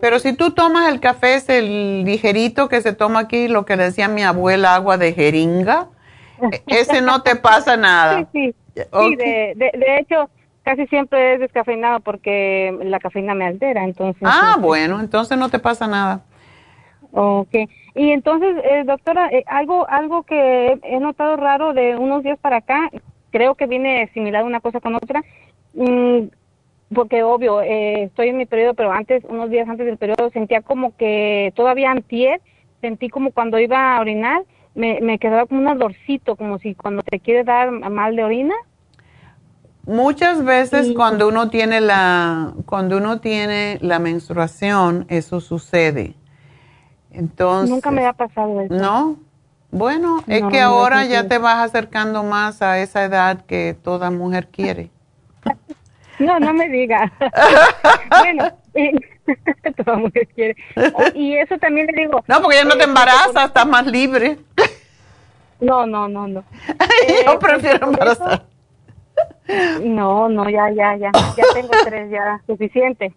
Pero si tú tomas el café, es el ligerito que se toma aquí, lo que decía mi abuela, agua de jeringa, ese no te pasa nada. Sí, sí. sí de, de, hecho, casi siempre es descafeinado porque la cafeína me altera, entonces. Ah, bueno, entonces no te pasa nada. Ok. Y entonces, eh, doctora, eh, algo algo que he notado raro de unos días para acá, creo que viene similar una cosa con otra, mm, porque obvio, eh, estoy en mi periodo, pero antes, unos días antes del periodo, sentía como que todavía antier, sentí como cuando iba a orinar, me, me quedaba como un ardorcito, como si cuando te quiere dar mal de orina, Muchas veces cuando uno tiene la cuando uno tiene la menstruación, eso sucede. Entonces, nunca me ha pasado eso. ¿No? Bueno, es que ahora ya te vas acercando más a esa edad que toda mujer quiere. no, no me digas. bueno, toda mujer quiere. Y eso también le digo. No, porque ya no te embarazas, estás más libre. no, no, no, no. Yo eh, prefiero embarazar. No, no, ya, ya, ya. Ya tengo tres, ya suficiente.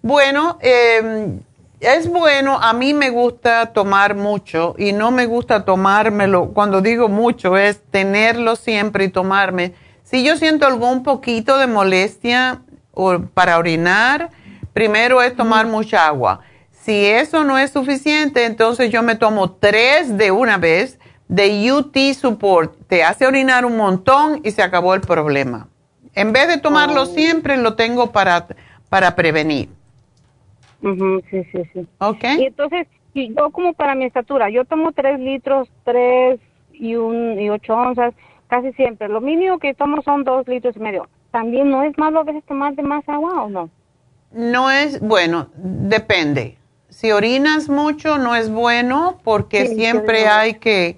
Bueno, em, es bueno, a mí me gusta tomar mucho y no me gusta tomármelo, cuando digo mucho es tenerlo siempre y tomarme. Si yo siento algún poquito de molestia o para orinar, primero es tomar mucha agua. Si eso no es suficiente, entonces yo me tomo tres de una vez de UT Support. Te hace orinar un montón y se acabó el problema. En vez de tomarlo oh. siempre, lo tengo para, para prevenir. sí, sí, sí. Ok. Y entonces, yo como para mi estatura, yo tomo tres litros, tres, y un y ocho onzas, casi siempre. Lo mínimo que tomo son dos litros y medio. También no es malo a veces tomar de más agua o no. No es, bueno, depende. Si orinas mucho no es bueno porque Sí, siempre hay que,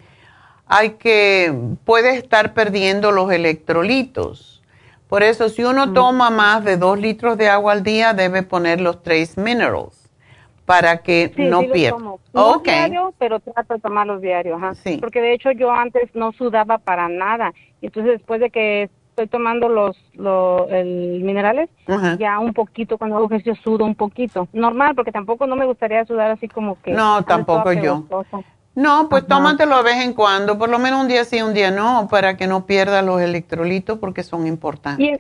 hay que, puedes estar perdiendo los electrolitos. Por eso, si uno toma más de dos litros de agua al día, debe poner los trace minerals para que Sí, no sí pierda. tomo. No Ok. diario, pero trato de tomarlos diarios, ajá. Porque de hecho yo antes no sudaba para nada. Entonces después de que estoy tomando los, los el minerales, Ajá. ya un poquito, cuando hago ejercicio sudo un poquito. Normal, porque tampoco no me gustaría sudar así como que... No, tampoco yo. No, pues tómatelo de vez en cuando, por lo menos un día sí, un día no, para que no pierda los electrolitos porque son importantes.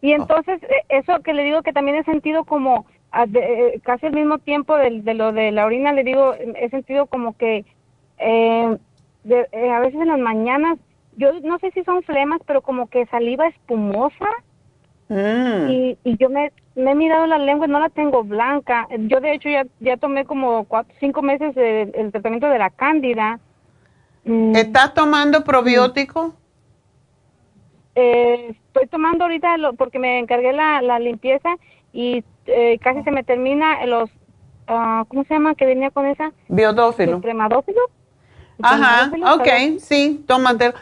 Y, y entonces, eh, eso que le digo que también he sentido como, ah, de- eh, casi al mismo tiempo del- de, lo de la orina, le digo, eh, he sentido como que eh, de- eh, a veces en las mañanas, yo no sé si son flemas, pero como que saliva espumosa. Mm. Y, y yo me, me he mirado la lengua y no la tengo blanca. Yo de hecho ya, ya tomé como cuatro, cinco meses el tratamiento de la cándida. Mm. ¿Estás tomando probiótico? Eh, estoy tomando ahorita lo- porque me encargué la, la limpieza y eh, casi se me termina los, ah, ¿cómo se llama? Que venía con esa. Biodófilo. Supremadófilo. Ajá, ok, ¿sabes? sí, tómate,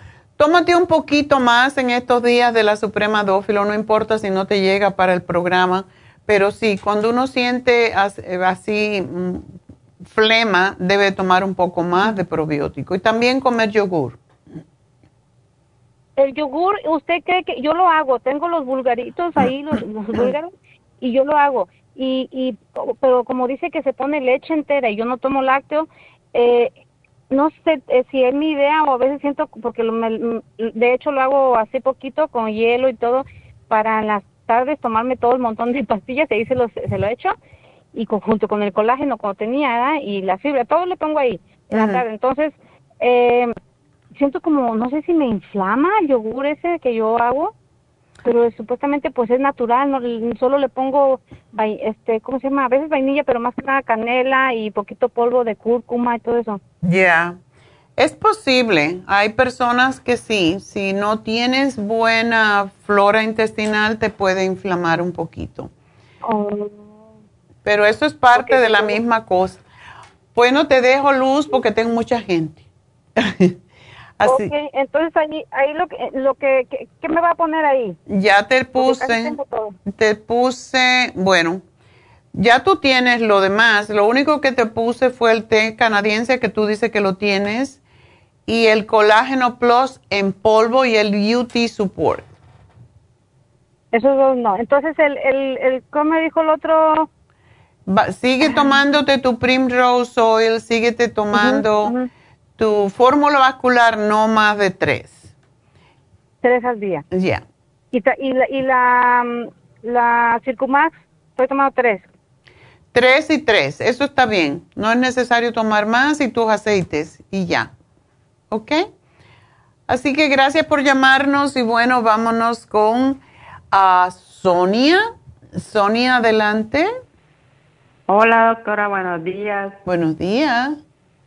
tómate un poquito más en estos días de la Suprema Dófilo, no importa si no te llega para el programa, pero sí, cuando uno siente eh, así mm, flema, debe tomar un poco más de probiótico y también comer yogur. El yogur, ¿usted cree que yo lo hago? Tengo los vulgaritos ahí, los, los búlgaros, y yo lo hago. Y, y, pero como dice que se pone leche entera y yo no tomo lácteo, eh, no sé eh, si es mi idea o a veces siento, porque lo- me- de hecho lo hago así poquito con hielo y todo, para en las tardes tomarme todo el montón de pastillas y ahí se, los, se lo echo y con- junto con el colágeno como tenía y la fibra, todo le pongo ahí en la tarde. Entonces, eh, siento como, no sé si me inflama el yogur ese que yo hago, pero supuestamente pues es natural, no solo le pongo, este, ¿cómo se llama? A veces vainilla, pero más que nada canela y poquito polvo de cúrcuma y todo eso. Ya, es posible. Hay personas que sí, si no tienes buena flora intestinal te puede inflamar un poquito. Pero eso es parte de la misma cosa. Bueno, te dejo luz porque tengo mucha gente. Así, Ok, entonces ahí, ahí lo que, lo que, que- ¿qué me va a poner ahí? ya te puse, te puse, bueno, ya tú tienes lo demás. Lo único que te puse fue el té canadiense que tú dices que lo tienes y el colágeno plus en polvo y el UT support. Esos dos no. Entonces, el, el, el ¿cómo me dijo el otro? Va- sigue tomándote tu Primrose Oil, síguete tomando tu fórmula vascular no más de tres. Tres al día. Ya. Y, la, y la, mm, la Circumax, estoy tomando tres. Tres y tres, eso está bien. No es necesario tomar más y tus aceites y ya. ¿Ok? Así que gracias por llamarnos y bueno, vámonos con ah, Sonia. Sonia, adelante. Hola, doctora, buenos días. Buenos días.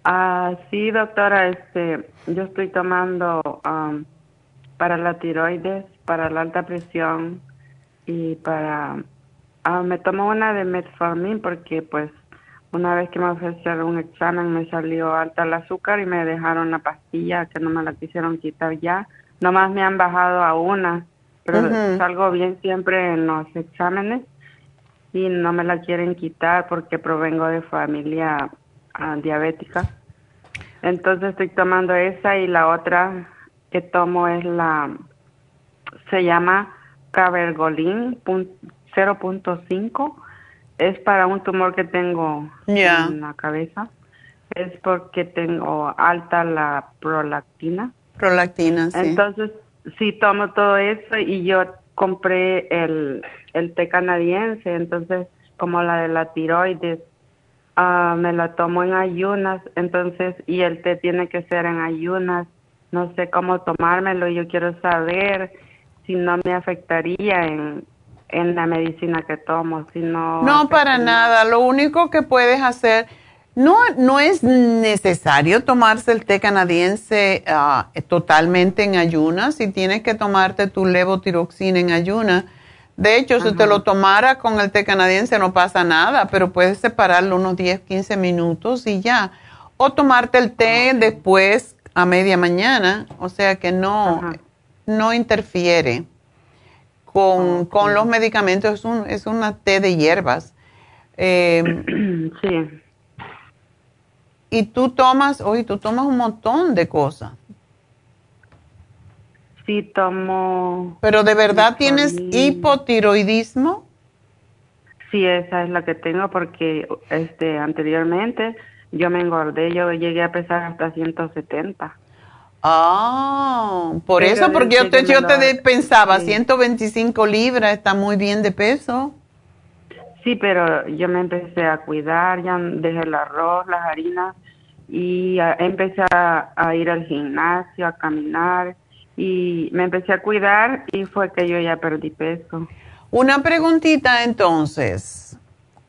Ah, sí, doctora, este, yo estoy tomando am, para la tiroides, para la alta presión y para, ah, me tomo una de metformin porque pues una vez que me ofrecieron un examen me salió alta el azúcar y me dejaron la pastilla que no me la quisieron quitar ya. Nomás me han bajado a una, pero salgo bien siempre en los exámenes y no me la quieren quitar porque provengo de familia ah, diabética. Entonces estoy tomando esa y la otra que tomo es la, se llama Cabergolin pun- 0.5. Es para un tumor que tengo en la cabeza. Es porque tengo alta la prolactina. Prolactina, sí. Entonces, sí tomo todo eso y yo compré el, el té canadiense, entonces como la de la tiroides, ah, me la tomo en ayunas, entonces, y el té tiene que ser en ayunas, no sé cómo tomármelo, yo quiero saber si no me afectaría en, en la medicina que tomo, si no... No, para nada. Lo único que puedes hacer, No, no es necesario tomarse el té canadiense ah, totalmente en ayunas. Si tienes que tomarte tu levotiroxina en ayunas, de hecho, si te lo tomara con el té canadiense no pasa nada, pero puedes separarlo unos 10, 15 minutos y ya. O tomarte el té después a media mañana, o sea que no, no interfiere con, con, los medicamentos, es, un, es una té de hierbas. Em, sí. Y tú tomas, oye, tú tomas un montón de cosas. Sí, tomo. ¿Pero de verdad tienes hipotiroidismo? Sí, esa es la que tengo porque este anteriormente yo me engordé, yo llegué a pesar hasta 170. Ah, por eso, porque yo te, yo te pensaba, 125 libras está muy bien de peso. Sí, pero yo me empecé a cuidar, ya dejé el arroz, las harinas y empecé a, ir al gimnasio, a caminar y me empecé a cuidar y fue que yo ya perdí peso. Una preguntita entonces.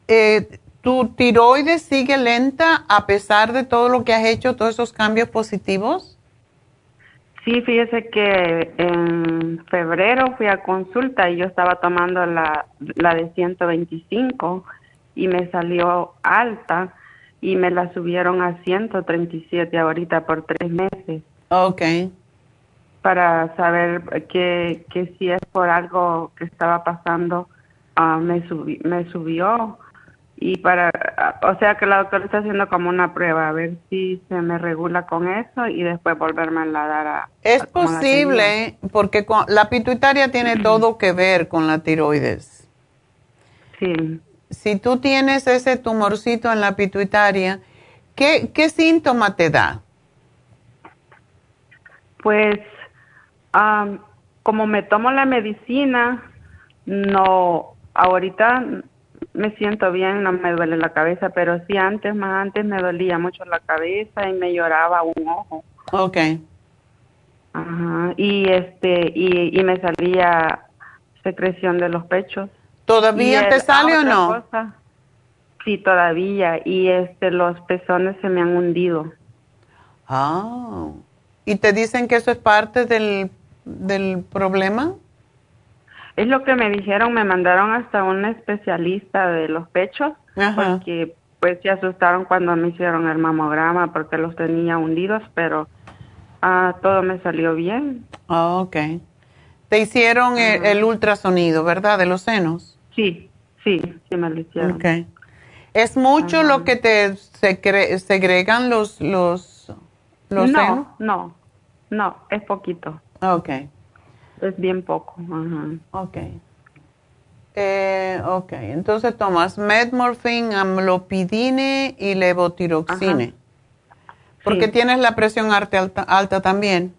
Eh, ¿Tu tiroides sigue lenta a pesar de todo lo que has hecho, todos esos cambios positivos? Sí, fíjese que en febrero fui a consulta y yo estaba tomando la, la de 125 y me salió alta y me la subieron a 137 ahorita por tres meses. Ok. Para saber que, que si es por algo que estaba pasando, uh, me, me subió. Y para, o sea que la doctora está haciendo como una prueba, a ver si se me regula con eso y después volverme a la dar a... Es posible, porque con, la pituitaria tiene todo que ver con la tiroides. Sí si tú tienes ese tumorcito en la pituitaria, ¿qué, qué síntoma te da? Pues, como me tomo la medicina, no, ahorita me siento bien, no me duele la cabeza, pero sí antes, más antes me dolía mucho la cabeza y me lloraba un ojo. Ok. Ajá, y este, y, y me salía secreción de los pechos. ¿Todavía te sale o no? sí, todavía. Y este, los pezones se me han hundido. Ah. ¿Y te dicen que eso es parte del, del problema? Es lo que me dijeron, me mandaron hasta un especialista de los pechos, porque pues se asustaron cuando me hicieron el mamograma porque los tenía hundidos, pero ah, todo me salió bien. Ah, ok. Te hicieron el ultrasonido, ¿verdad? De los senos. Sí, sí, sí me lo hicieron. ¿Es mucho lo que te segregan los, los, los no, No, no, es poquito. Ok. Es bien poco. Ok. Eh, ok, entonces tomas metmorfin, amlopidine y levotiroxine. Porque tienes la presión alta, alta también.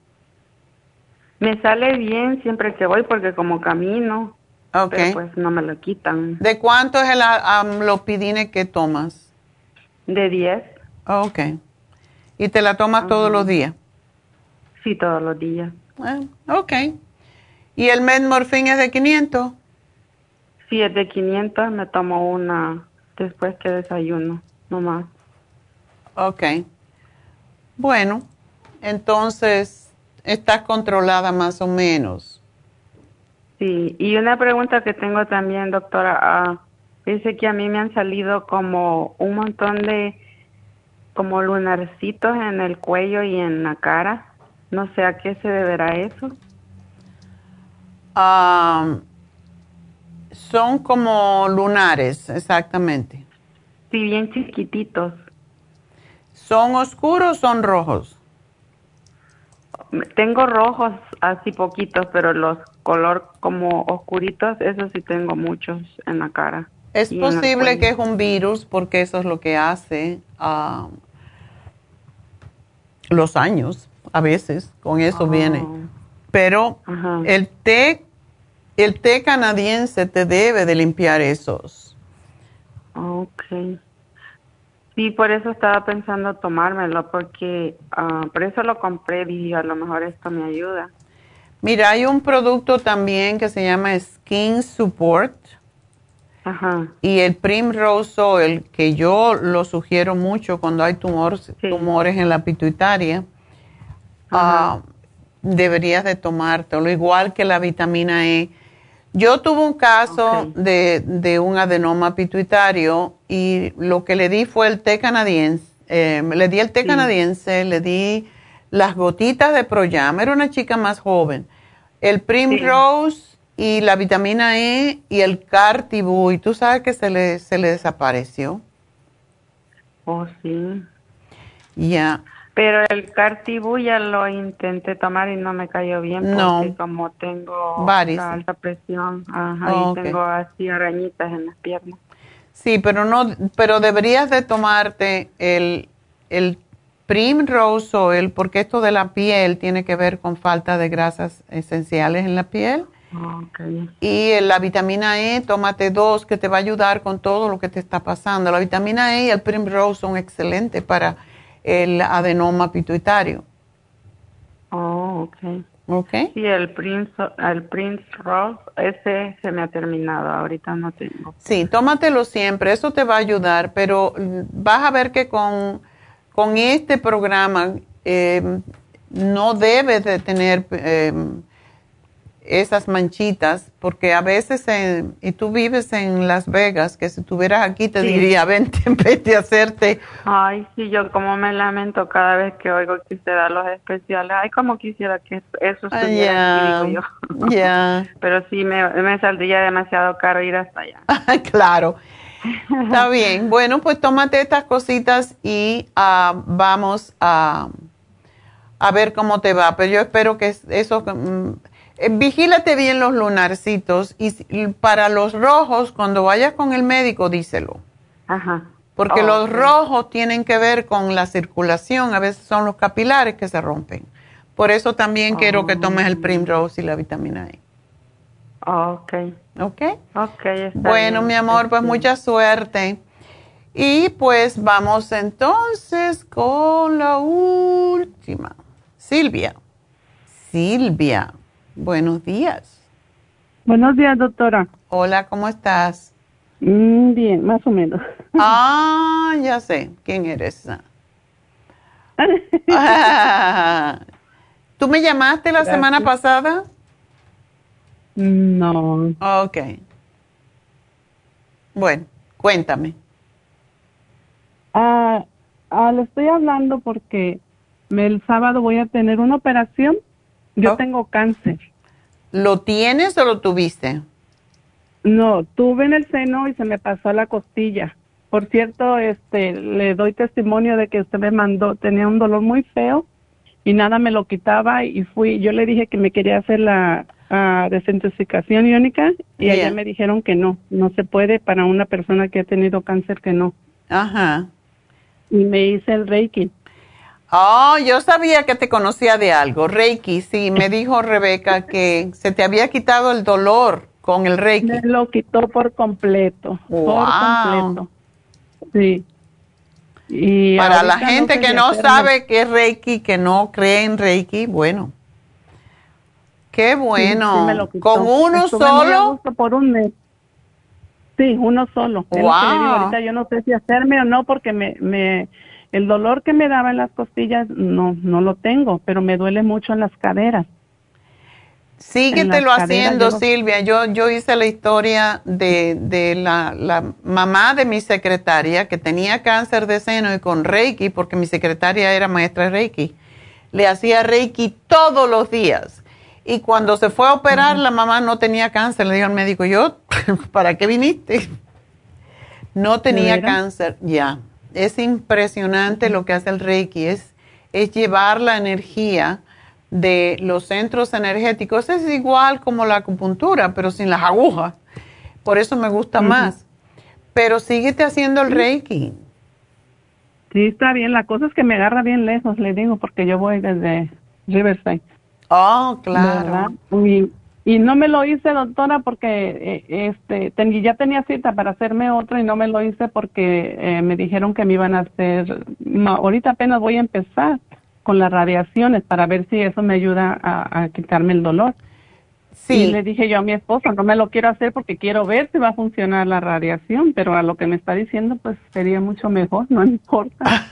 Me sale bien siempre que voy porque como camino Okay. pues no me lo quitan. ¿De cuánto es el amlopidine que tomas? De 10. ok. ¿Y te la tomas todos los días? Sí, todos los días. Ah, ok. ¿Y el Medmorfin es de 500? Sí, es de 500. Me tomo una después que desayuno, nomás. Ok. Bueno, entonces estás controlada más o menos. Sí, y una pregunta que tengo también, doctora, ah, dice que a mí me han salido como un montón de como lunarcitos en el cuello y en la cara. No sé a qué se deberá eso. son como lunares, exactamente. Sí, bien chiquititos. ¿Son oscuros o son rojos? Tengo rojos así poquitos, pero los color como oscuritos, eso sí tengo muchos en la cara. Es posible que es un virus porque eso es lo que hace ah, los años, a veces, con eso viene. Pero el té, el té canadiense te debe de limpiar esos. Ok. Sí, por eso estaba pensando tomármelo, porque uh, por eso lo compré, y a lo mejor esto me ayuda. Mira, hay un producto también que se llama Skin Support, Ajá. Y el Primrose Oil, que yo lo sugiero mucho cuando hay tumores, tumores en la pituitaria, ah, deberías de tomártelo, igual que la vitamina E. Yo tuve un caso de, de un adenoma pituitario y lo que le di fue el té canadiense. eh, le di el té canadiense, le di las gotitas de Proyam, era una chica más joven. El Primrose y la vitamina E y el Cartibú, y tú sabes que se le, se le desapareció. Oh, sí. Ya. Pero el Cartibú ya lo intenté tomar y no me cayó bien porque No. como tengo alta presión, ajá, Oh, y tengo así arañitas en las piernas. Sí, pero no, pero deberías de tomarte el, el Primrose Oil, porque esto de la piel tiene que ver con falta de grasas esenciales en la piel. Okay. Y la vitamina E, tómate dos, que te va a ayudar con todo lo que te está pasando. La vitamina E y el Primrose son excelentes para el adenoma pituitario. Oh, okay. Okay. Sí, el Prince, el Prince Rose, ese se me ha terminado, ahorita no tengo. Sí, tómatelo siempre, eso te va a ayudar, pero vas a ver que con, con este programa eh, no debes de tener eh, esas manchitas, porque a veces, en- y tú vives en Las Vegas, que si estuvieras aquí te Sí. diría, vente, vete a hacerte, Ay, sí, yo como me lamento cada vez que oigo que usted da los especiales. Ay, como quisiera que eso estuviera aquí, digo yo. ya. Pero sí, me, me saldría demasiado caro ir hasta allá. claro. Está bien. Bueno, pues tómate estas cositas y ah, vamos a, a ver cómo te va. Pero yo espero que eso... eh, vigílate bien los lunarcitos y para los rojos, cuando vayas con el médico, díselo. Ajá. Porque Oh, los rojos tienen que ver con la circulación, a veces son los capilares que se rompen. Por eso también quiero que tomes el Primrose y la vitamina E. Ok. ¿Ok? Ok, está Bueno, bien. mi amor, pues mucha suerte. Y pues vamos entonces con la última. Silvia. Silvia, buenos días. Buenos días, doctora. Hola, ¿cómo estás? Mm, bien, más o menos. Ah, ya sé, ¿quién eres? Ah. ¿Tú me llamaste la Gracias. semana pasada? No. Ok. Bueno, cuéntame. Ah, ah, le estoy hablando porque el sábado voy a tener una operación. Yo tengo cáncer. ¿Lo tienes o lo tuviste? No, tuve en el seno y se me pasó a la costilla. Por cierto, este, le doy testimonio de que usted me mandó, tenía un dolor muy feo y nada me lo quitaba y fui, yo le dije que me quería hacer la ah, desintoxicación iónica y allá me dijeron que no, no se puede para una persona que ha tenido cáncer que no. Ajá. Y me hice el Reiki. Oh, yo sabía que te conocía de algo. Reiki, sí, me dijo Rebeca que se te había quitado el dolor con el Reiki. Me lo quitó por completo, por completo. Sí. Y Para la gente que no sabe qué es Reiki, que no cree en Reiki, bueno. Qué bueno. Sí, sí me lo quitó. ¿Con uno Estuve solo? por un mes. Sí, uno solo. Es lo que le digo Wow. ahorita yo no sé si hacerme o no porque me, me, el dolor que me daba en las costillas no, no lo tengo, pero me duele mucho en las caderas. Síguetelo haciendo, Silvia. Yo, yo hice la historia de, de la, la mamá de mi secretaria que tenía cáncer de seno y con Reiki, porque mi secretaria era maestra de Reiki. Le hacía Reiki todos los días. Y cuando se fue a operar, la mamá no tenía cáncer. Le dijo al médico, yo, ¿para qué viniste? No tenía cáncer, ya. Es impresionante lo que hace el Reiki, es, es llevar la energía de los centros energéticos. Es igual como la acupuntura, pero sin las agujas. Por eso me gusta más. Pero síguete haciendo el Reiki. Sí, está bien. La cosa es que me agarra bien lejos, le digo, porque yo voy desde Riverside. Oh, ¿verdad? Y, y no me lo hice, doctora, porque eh, este ten- ya tenía cita para hacerme otro y no me lo hice porque eh, me dijeron que me iban a hacer. ahorita apenas voy a empezar con las radiaciones para ver si eso me ayuda a quitarme el dolor. Y le dije yo a mi esposo, no me lo quiero hacer porque quiero ver si va a funcionar la radiación, pero a lo que me está diciendo, pues sería mucho mejor, no importa.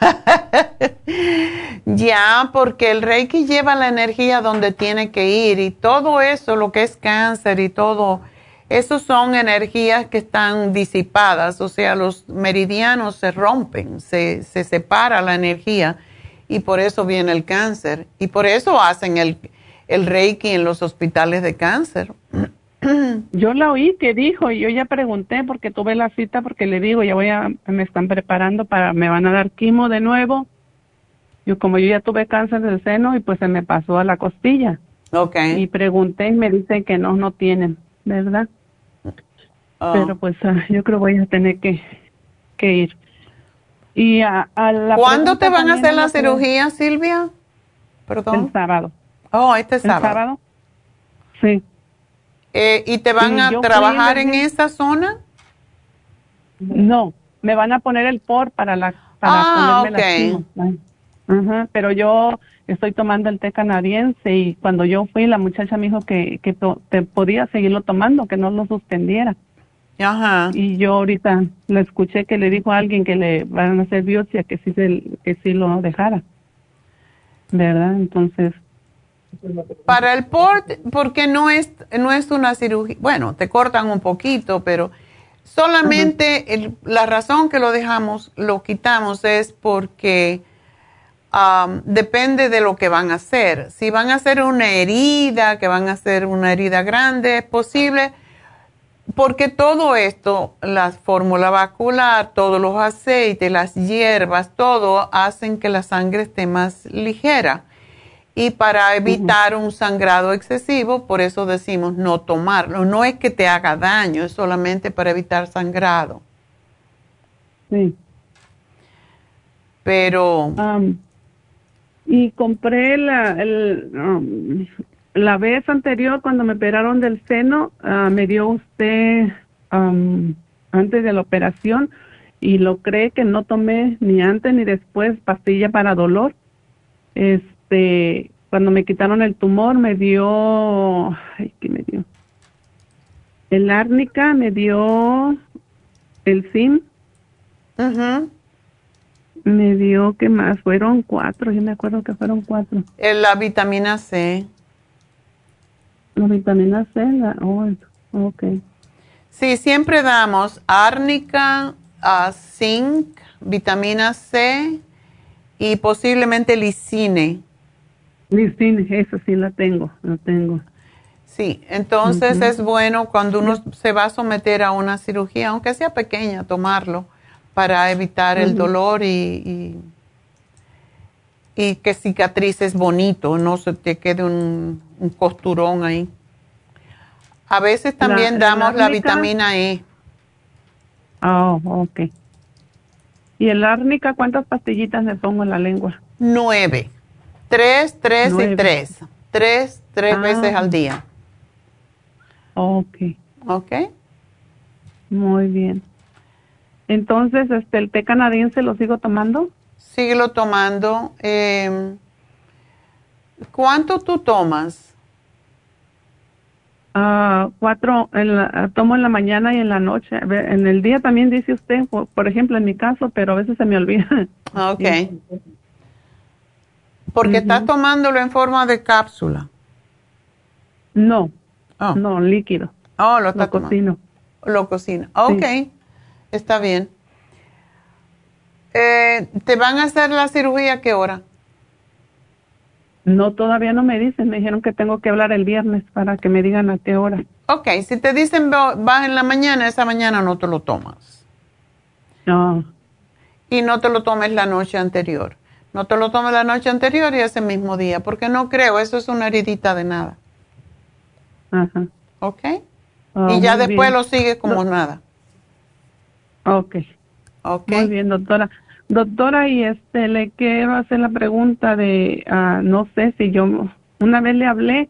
ya, porque el Reiki lleva la energía donde tiene que ir y todo eso, lo que es cáncer y todo, esos son energías que están disipadas, o sea, los meridianos se rompen, se, se separa la energía y por eso viene el cáncer y por eso hacen el el Reiki en los hospitales de cáncer. Yo la oí que dijo y yo ya pregunté porque tuve la cita porque le digo, ya voy a, me están preparando para, me van a dar quimo de nuevo. Yo como yo ya tuve cáncer del seno y pues se me pasó a la costilla. Ok. Y pregunté y me dicen que no, no tienen, ¿verdad? Oh. Pero pues ah, yo creo voy a tener que, que ir. Y a, a la ¿Cuándo te van a hacer la cirugía, Silvia? Perdón. El sábado. Oh, este ¿El sábado. sábado? Sí. Eh, ¿Y te van a trabajar el en esa zona? No, me van a poner el por para la para Ah, ponerme la quimio. Ajá, pero yo estoy tomando el té canadiense y cuando yo fui la muchacha me dijo que, que te podía seguirlo tomando, que no lo suspendiera. Ajá. Y yo ahorita le escuché que le dijo a alguien que le van a hacer biopsia que sí se, que sí lo dejara. ¿Verdad? Entonces, Para el port, porque no es, no es una cirugía, bueno, te cortan un poquito, pero solamente el- la razón que lo dejamos, lo quitamos es porque depende de lo que van a hacer. Si van a hacer una herida, que van a hacer una herida grande, es posible, porque todo esto, la fórmula vascular, todos los aceites, las hierbas, todo hacen que la sangre esté más ligera. Y para evitar un sangrado excesivo, por eso decimos no tomarlo. No es que te haga daño, es solamente para evitar sangrado. sí. Pero, y compré la, el, um, la vez anterior cuando me operaron del seno, ah, me dio usted am, antes de la operación y lo cree que no tomé ni antes ni después pastilla para dolor. Este, cuando me quitaron el tumor me dio, ay, ¿qué me dio? El árnica me dio el zinc ujú, me dio, ¿qué más? Fueron cuatro, yo me acuerdo que fueron cuatro. eh, la vitamina C. La vitamina C, la, oh, ok. Sí, siempre damos árnica, ah, zinc, vitamina C y posiblemente lisine. Lisine, esa sí la tengo, la tengo. Sí, entonces es bueno cuando uno se va a someter a una cirugía, aunque sea pequeña, tomarlo para evitar el dolor y, y, y que cicatrices bonito, no se te quede un, un costurón ahí. A veces también la damos la vitamina E. Oh, ok. ¿Y el árnica cuántas pastillitas me pongo en la lengua? Nueve. Tres, tres Nueve. y tres. Tres, tres Ah. veces al día. Ok, ¿Ok? muy bien. Entonces, este, ¿el té canadiense lo sigo tomando? Síguelo tomando. Eh, ¿Cuánto tú tomas? Ah, cuatro, en la- tomo en la mañana y en la noche. En el día también dice usted, por, por ejemplo, en mi caso, pero a veces se me olvida. Ah, Ok. Porque estás tomándolo en forma de cápsula. No, Oh. no, líquido. Oh, lo está Lo cocino. Lo cocina. Ok, está bien. Eh, ¿Te van a hacer la cirugía a qué hora? No, todavía no me dicen. Me dijeron que tengo que hablar el viernes para que me digan a qué hora. Ok, si te dicen va- vas en la mañana, esa mañana no te lo tomas. No. Y no te lo tomes la noche anterior. No te lo tomes la noche anterior y ese mismo día, porque no creo, eso es una heridita de nada. Ajá. ¿Ok? Ah, y ya después bien. lo sigues como nada. Ok. Ok. Muy bien, doctora. Doctora, y este, le quiero hacer la pregunta de, ah, no sé si yo, una vez le hablé,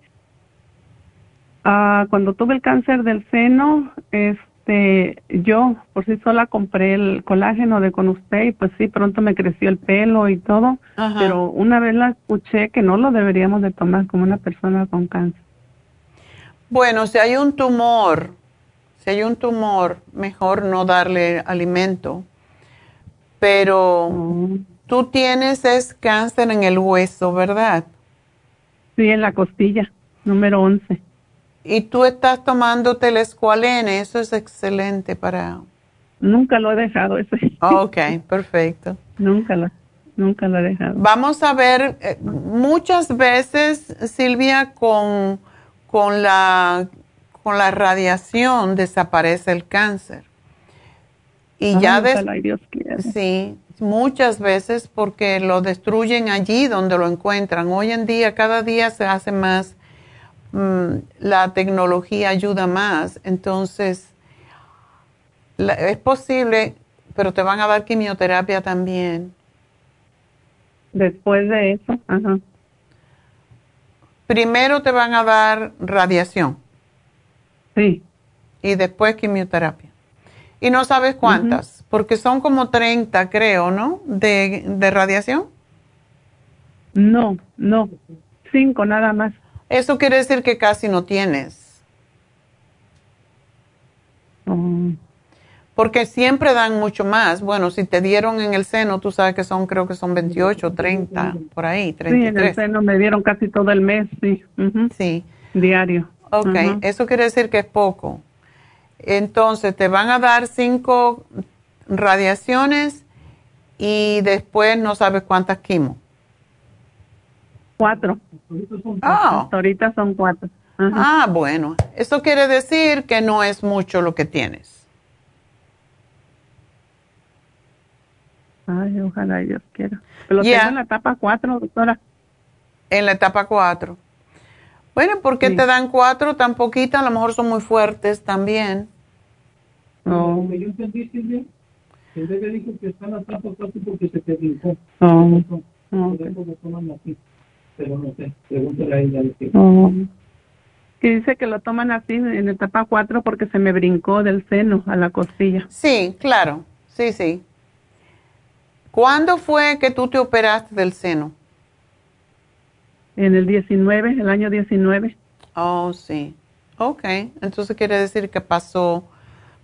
ah, cuando tuve el cáncer del seno, este, yo por sí sola compré el colágeno de con usted y pues sí, pronto me creció el pelo y todo, Ajá. pero una vez la escuché que no lo deberíamos de tomar como una persona con cáncer. Bueno, si hay un tumor, si hay un tumor, mejor no darle alimento. Pero tú tienes es cáncer en el hueso, ¿verdad? Sí, en la costilla, número 11. Y tú estás tomando telescualene, eso es excelente para... Nunca lo he dejado ese. Ok, perfecto. nunca lo, nunca lo he dejado. Vamos a ver, eh, muchas veces, Silvia, con, con, la, con la radiación desaparece el cáncer. Y ya ojalá y Dios. Sí, muchas veces porque lo destruyen allí donde lo encuentran. Hoy en día, cada día se hace más, mm, la tecnología ayuda más. Entonces, la- es posible, pero te van a dar quimioterapia también. Después de eso, ajá. Primero te van a dar radiación. Sí. Y después quimioterapia. Y no sabes cuántas, porque son como 30, creo, ¿no? De, de radiación. No, no. Cinco nada más. Eso quiere decir que casi no tienes. Porque siempre dan mucho más. Bueno, si te dieron en el seno, tú sabes que son, creo que son 28, 30, por ahí, Sí, en el 33. seno me dieron casi todo el mes, sí. Sí. Diario. Ok, eso quiere decir que es poco. Entonces, te van a dar cinco radiaciones y después no sabes cuántas quimo. Cuatro. Ah. Hasta ahorita son cuatro. Ajá. Ah, bueno. Eso quiere decir que no es mucho lo que tienes. Ay, ojalá Dios quiera. Pero lo Ya. tengo en la etapa cuatro, doctora. En la etapa 4. Bueno, ¿por qué te dan cuatro tan poquitas? A lo mejor son muy fuertes también. Oh. Yo entendí, Silvia, que el bebé dijo que está en la etapa 4 porque se te brincó. Oh. Por Pero no sé, pregúntale a ella. qué- Oh. Que dice que lo toman así en etapa 4 porque se me brincó del seno a la costilla. Sí, claro. Sí, sí. ¿Cuándo fue que tú te operaste del seno? En el 19, el año 19. Oh, sí. Ok. Entonces quiere decir que pasó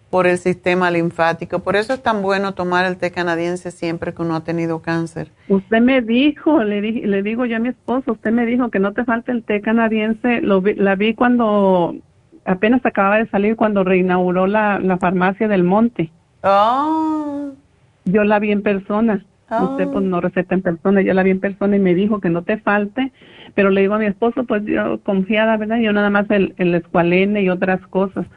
por el sistema linfático. Por eso es tan bueno tomar el té canadiense siempre que uno ha tenido cáncer. Usted me dijo, le, le digo yo a mi esposo, usted me dijo que no te falta el té canadiense. Lo vi- la vi cuando apenas acababa de salir, cuando reinauguró la, la farmacia del monte. Oh. Yo la vi en persona. Usted pues no receta en persona, yo la vi en persona y me dijo que no te falte, pero le digo a mi esposo, pues yo confiada, ¿verdad? Yo nada más el, el escualene y otras cosas.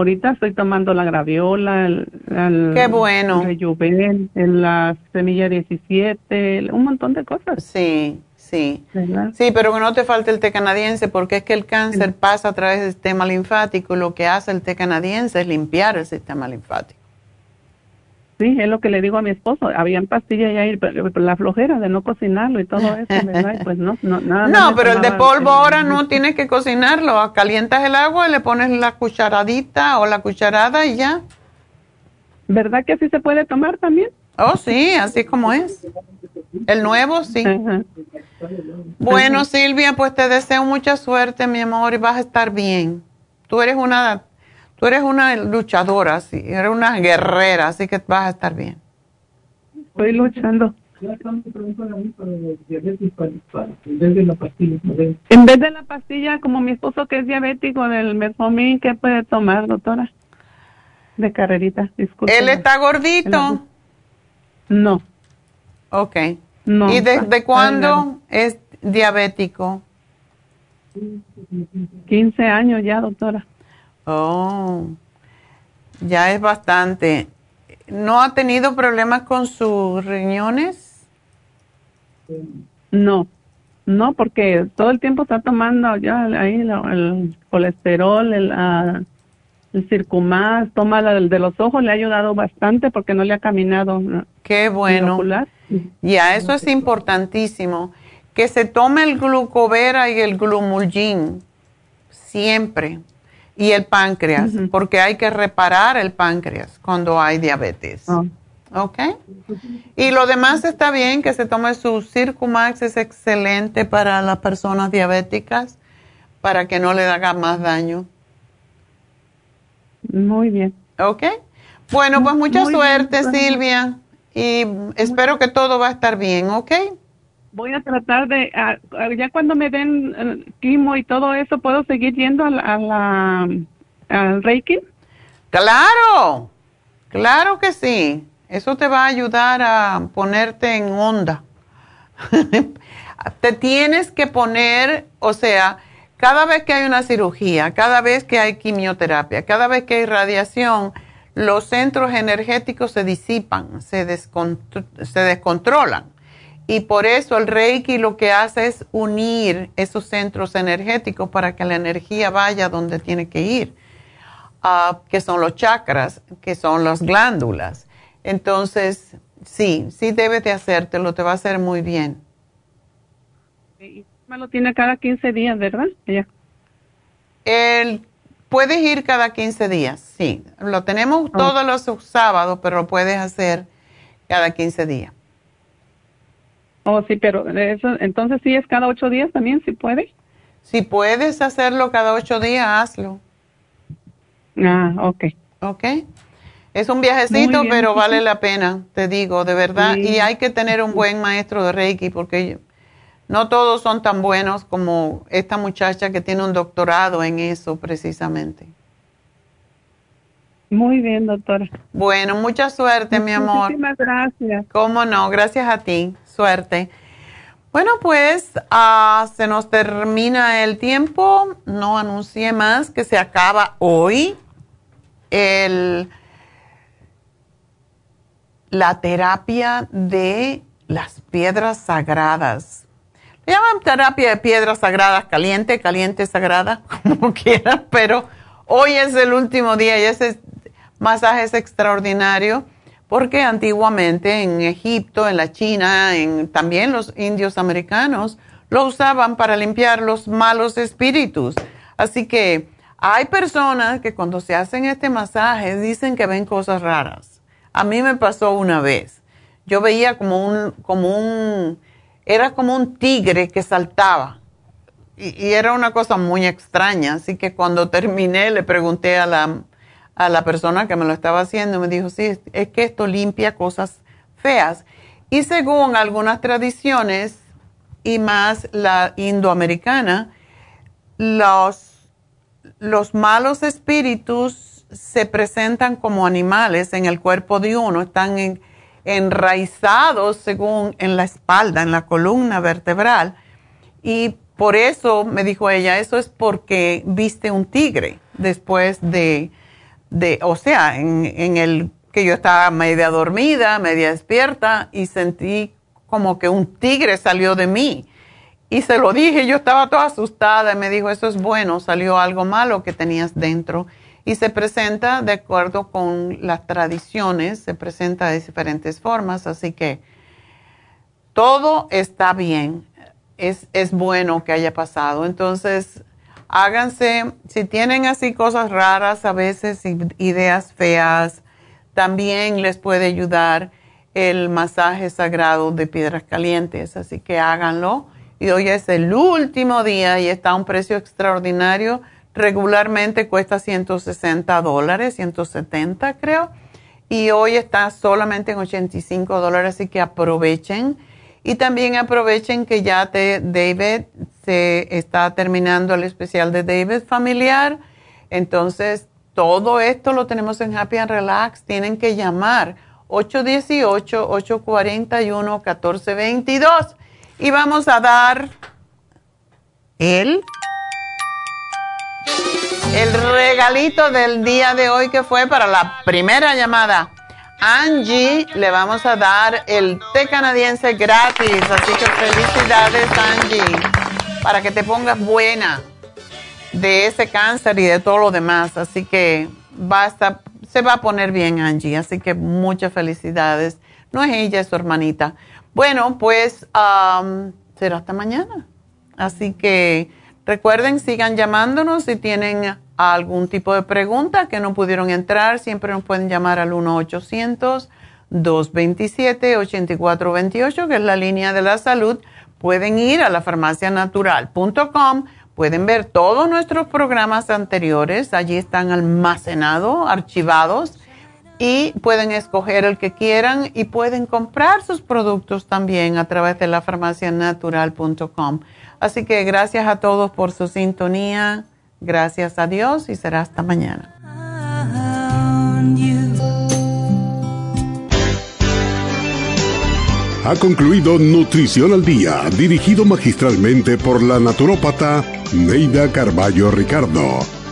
Ahorita estoy tomando la graviola, el, el Qué bueno. el rejuven, el- la semilla 17, el- un montón de cosas. Sí, sí. ¿verdad? Sí, pero que no te falte el té canadiense porque es que el cáncer pasa a través del sistema linfático y lo que hace el té canadiense es limpiar el sistema linfático. Sí, es lo que le digo a mi esposo. Habían pastillas ya ahí, pero la flojera de no cocinarlo y todo eso, ¿verdad? Y pues no, no, nada. No, pero el de polvo ahora no tienes que cocinarlo. Calientas el agua y le pones la cucharadita o la cucharada y ya. ¿Verdad que así se puede tomar también? Oh, sí, así como es. El nuevo, sí. Bueno, Silvia, pues te deseo mucha suerte, mi amor, y vas a estar bien. Tú eres una, tú eres una luchadora, sí, eres una guerrera, así que vas a estar bien. Estoy luchando. En vez de la pastilla. a ver. En vez de la pastilla, como mi esposo que es diabético del metformin, ¿qué puede tomar, doctora? De carrerita, disculpe. ¿Él está gordito? No. Ok. No, ¿Y desde cuándo es diabético? 15 años ya, doctora. Oh, ya es bastante. ¿No ha tenido problemas con sus riñones? No, no, porque todo el tiempo está tomando ya ahí el colesterol, el, ah, el circumás, toma la de los ojos, le ha ayudado bastante porque no le ha caminado. Qué bueno. Ya, eso es importantísimo. Que se tome el glucovera y el glumulgin siempre. Y el páncreas, porque hay que reparar el páncreas cuando hay diabetes. ¿Ok? Y lo demás está bien, que se tome su Circumax, es excelente para las personas diabéticas, para que no le haga más daño. Muy bien. ¿Ok? Bueno, pues mucha Muy suerte, bien. Silvia. Y espero que todo va a estar bien, ¿ok? Voy a tratar de, ah, ya cuando me den eh, quimo y todo eso, ¿puedo seguir yendo a la, a la- al Reiki? Claro, claro que sí. Eso te va a ayudar a ponerte en onda. te tienes que poner, o sea, cada vez que hay una cirugía, cada vez que hay quimioterapia, cada vez que hay radiación, los centros energéticos se disipan, se, descontr- se descontrolan. Y por eso el Reiki lo que hace es unir esos centros energéticos para que la energía vaya donde tiene que ir, ah, que son los chakras, que son las glándulas. Entonces, sí, sí debes de hacértelo, te va a hacer muy bien. Y me lo tiene cada 15 días, ¿verdad? Ya. El, puedes ir cada 15 días, sí. Lo tenemos todos los sábados, pero lo puedes hacer cada 15 días. Oh, sí, pero eso, entonces sí es cada ocho días también, si puede. Si puedes hacerlo cada ocho días, hazlo. Ah, ok. Ok. Es un viajecito, bien, pero sí, vale la pena, te digo, de verdad. Sí. Y hay que tener un buen maestro de Reiki porque no todos son tan buenos como esta muchacha que tiene un doctorado en eso precisamente. Muy bien, doctora. Bueno, mucha suerte, mi amor. Muchísimas gracias. ¿Cómo no? Gracias a ti. Suerte. Bueno, pues ah, se nos termina el tiempo. No anuncié más que se acaba hoy el, la terapia de las piedras sagradas. Le llaman terapia de piedras sagradas caliente, caliente sagrada, como quieran, pero hoy es el último día y ese masaje es extraordinario porque antiguamente en Egipto, en la China, en también los indios americanos lo usaban para limpiar los malos espíritus. Así que hay personas que cuando se hacen este masaje dicen que ven cosas raras. A mí me pasó una vez. Yo veía como un, como un, era como un tigre que saltaba. Y, y era una cosa muy extraña. Así que cuando terminé le pregunté a la, a la persona que me lo estaba haciendo, me dijo, sí, es- que esto limpia cosas feas. Y según algunas tradiciones, y más la indoamericana, los, los malos espíritus se presentan como animales en el cuerpo de uno, están en- enraizados según en la espalda, en la columna vertebral. Y por eso, me dijo ella, eso es porque viste un tigre después de, de o sea, en, en el que yo estaba media dormida, media despierta y sentí como que un tigre salió de mí. Y se lo dije, yo estaba toda asustada y me dijo, eso es bueno, salió algo malo que tenías dentro. Y se presenta de acuerdo con las tradiciones, se presenta de diferentes formas, así que todo está bien, es, es bueno que haya pasado. Entonces, háganse, si tienen así cosas raras a veces, ideas feas, también les puede ayudar el masaje sagrado de piedras calientes, así que háganlo. Y hoy es el último día y está a un precio extraordinario. Regularmente cuesta 160 dólares, 170 creo. Y hoy está solamente en 85 dólares, así que aprovechen. Y también aprovechen que ya David se está terminando el especial de David familiar. Entonces, todo esto lo tenemos en Happy and Relax. Tienen que llamar 818-841-1422. Y vamos a dar el, el regalito del día de hoy que fue para la primera llamada. Angie, le vamos a dar el té canadiense gratis. Así que felicidades, Angie, para que te pongas buena de ese cáncer y de todo lo demás. Así que va a estar- se va a poner bien, Angie. Así que muchas felicidades. No es ella, es su hermanita. Bueno, pues será hasta mañana. Así que recuerden, sigan llamándonos si tienen algún tipo de pregunta que no pudieron entrar. Siempre nos pueden llamar al 1-800-227-8428, que es la línea de la salud. Pueden ir a la farmacianatural.com Pueden ver todos nuestros programas anteriores, allí están almacenados, archivados, y pueden escoger el que quieran y pueden comprar sus productos también a través de la farmacianatural.com. Así que gracias a todos por su sintonía, gracias a Dios y será hasta mañana. Ha concluido Nutrición al Día, dirigido magistralmente por la naturópata Neida Carballo Ricardo.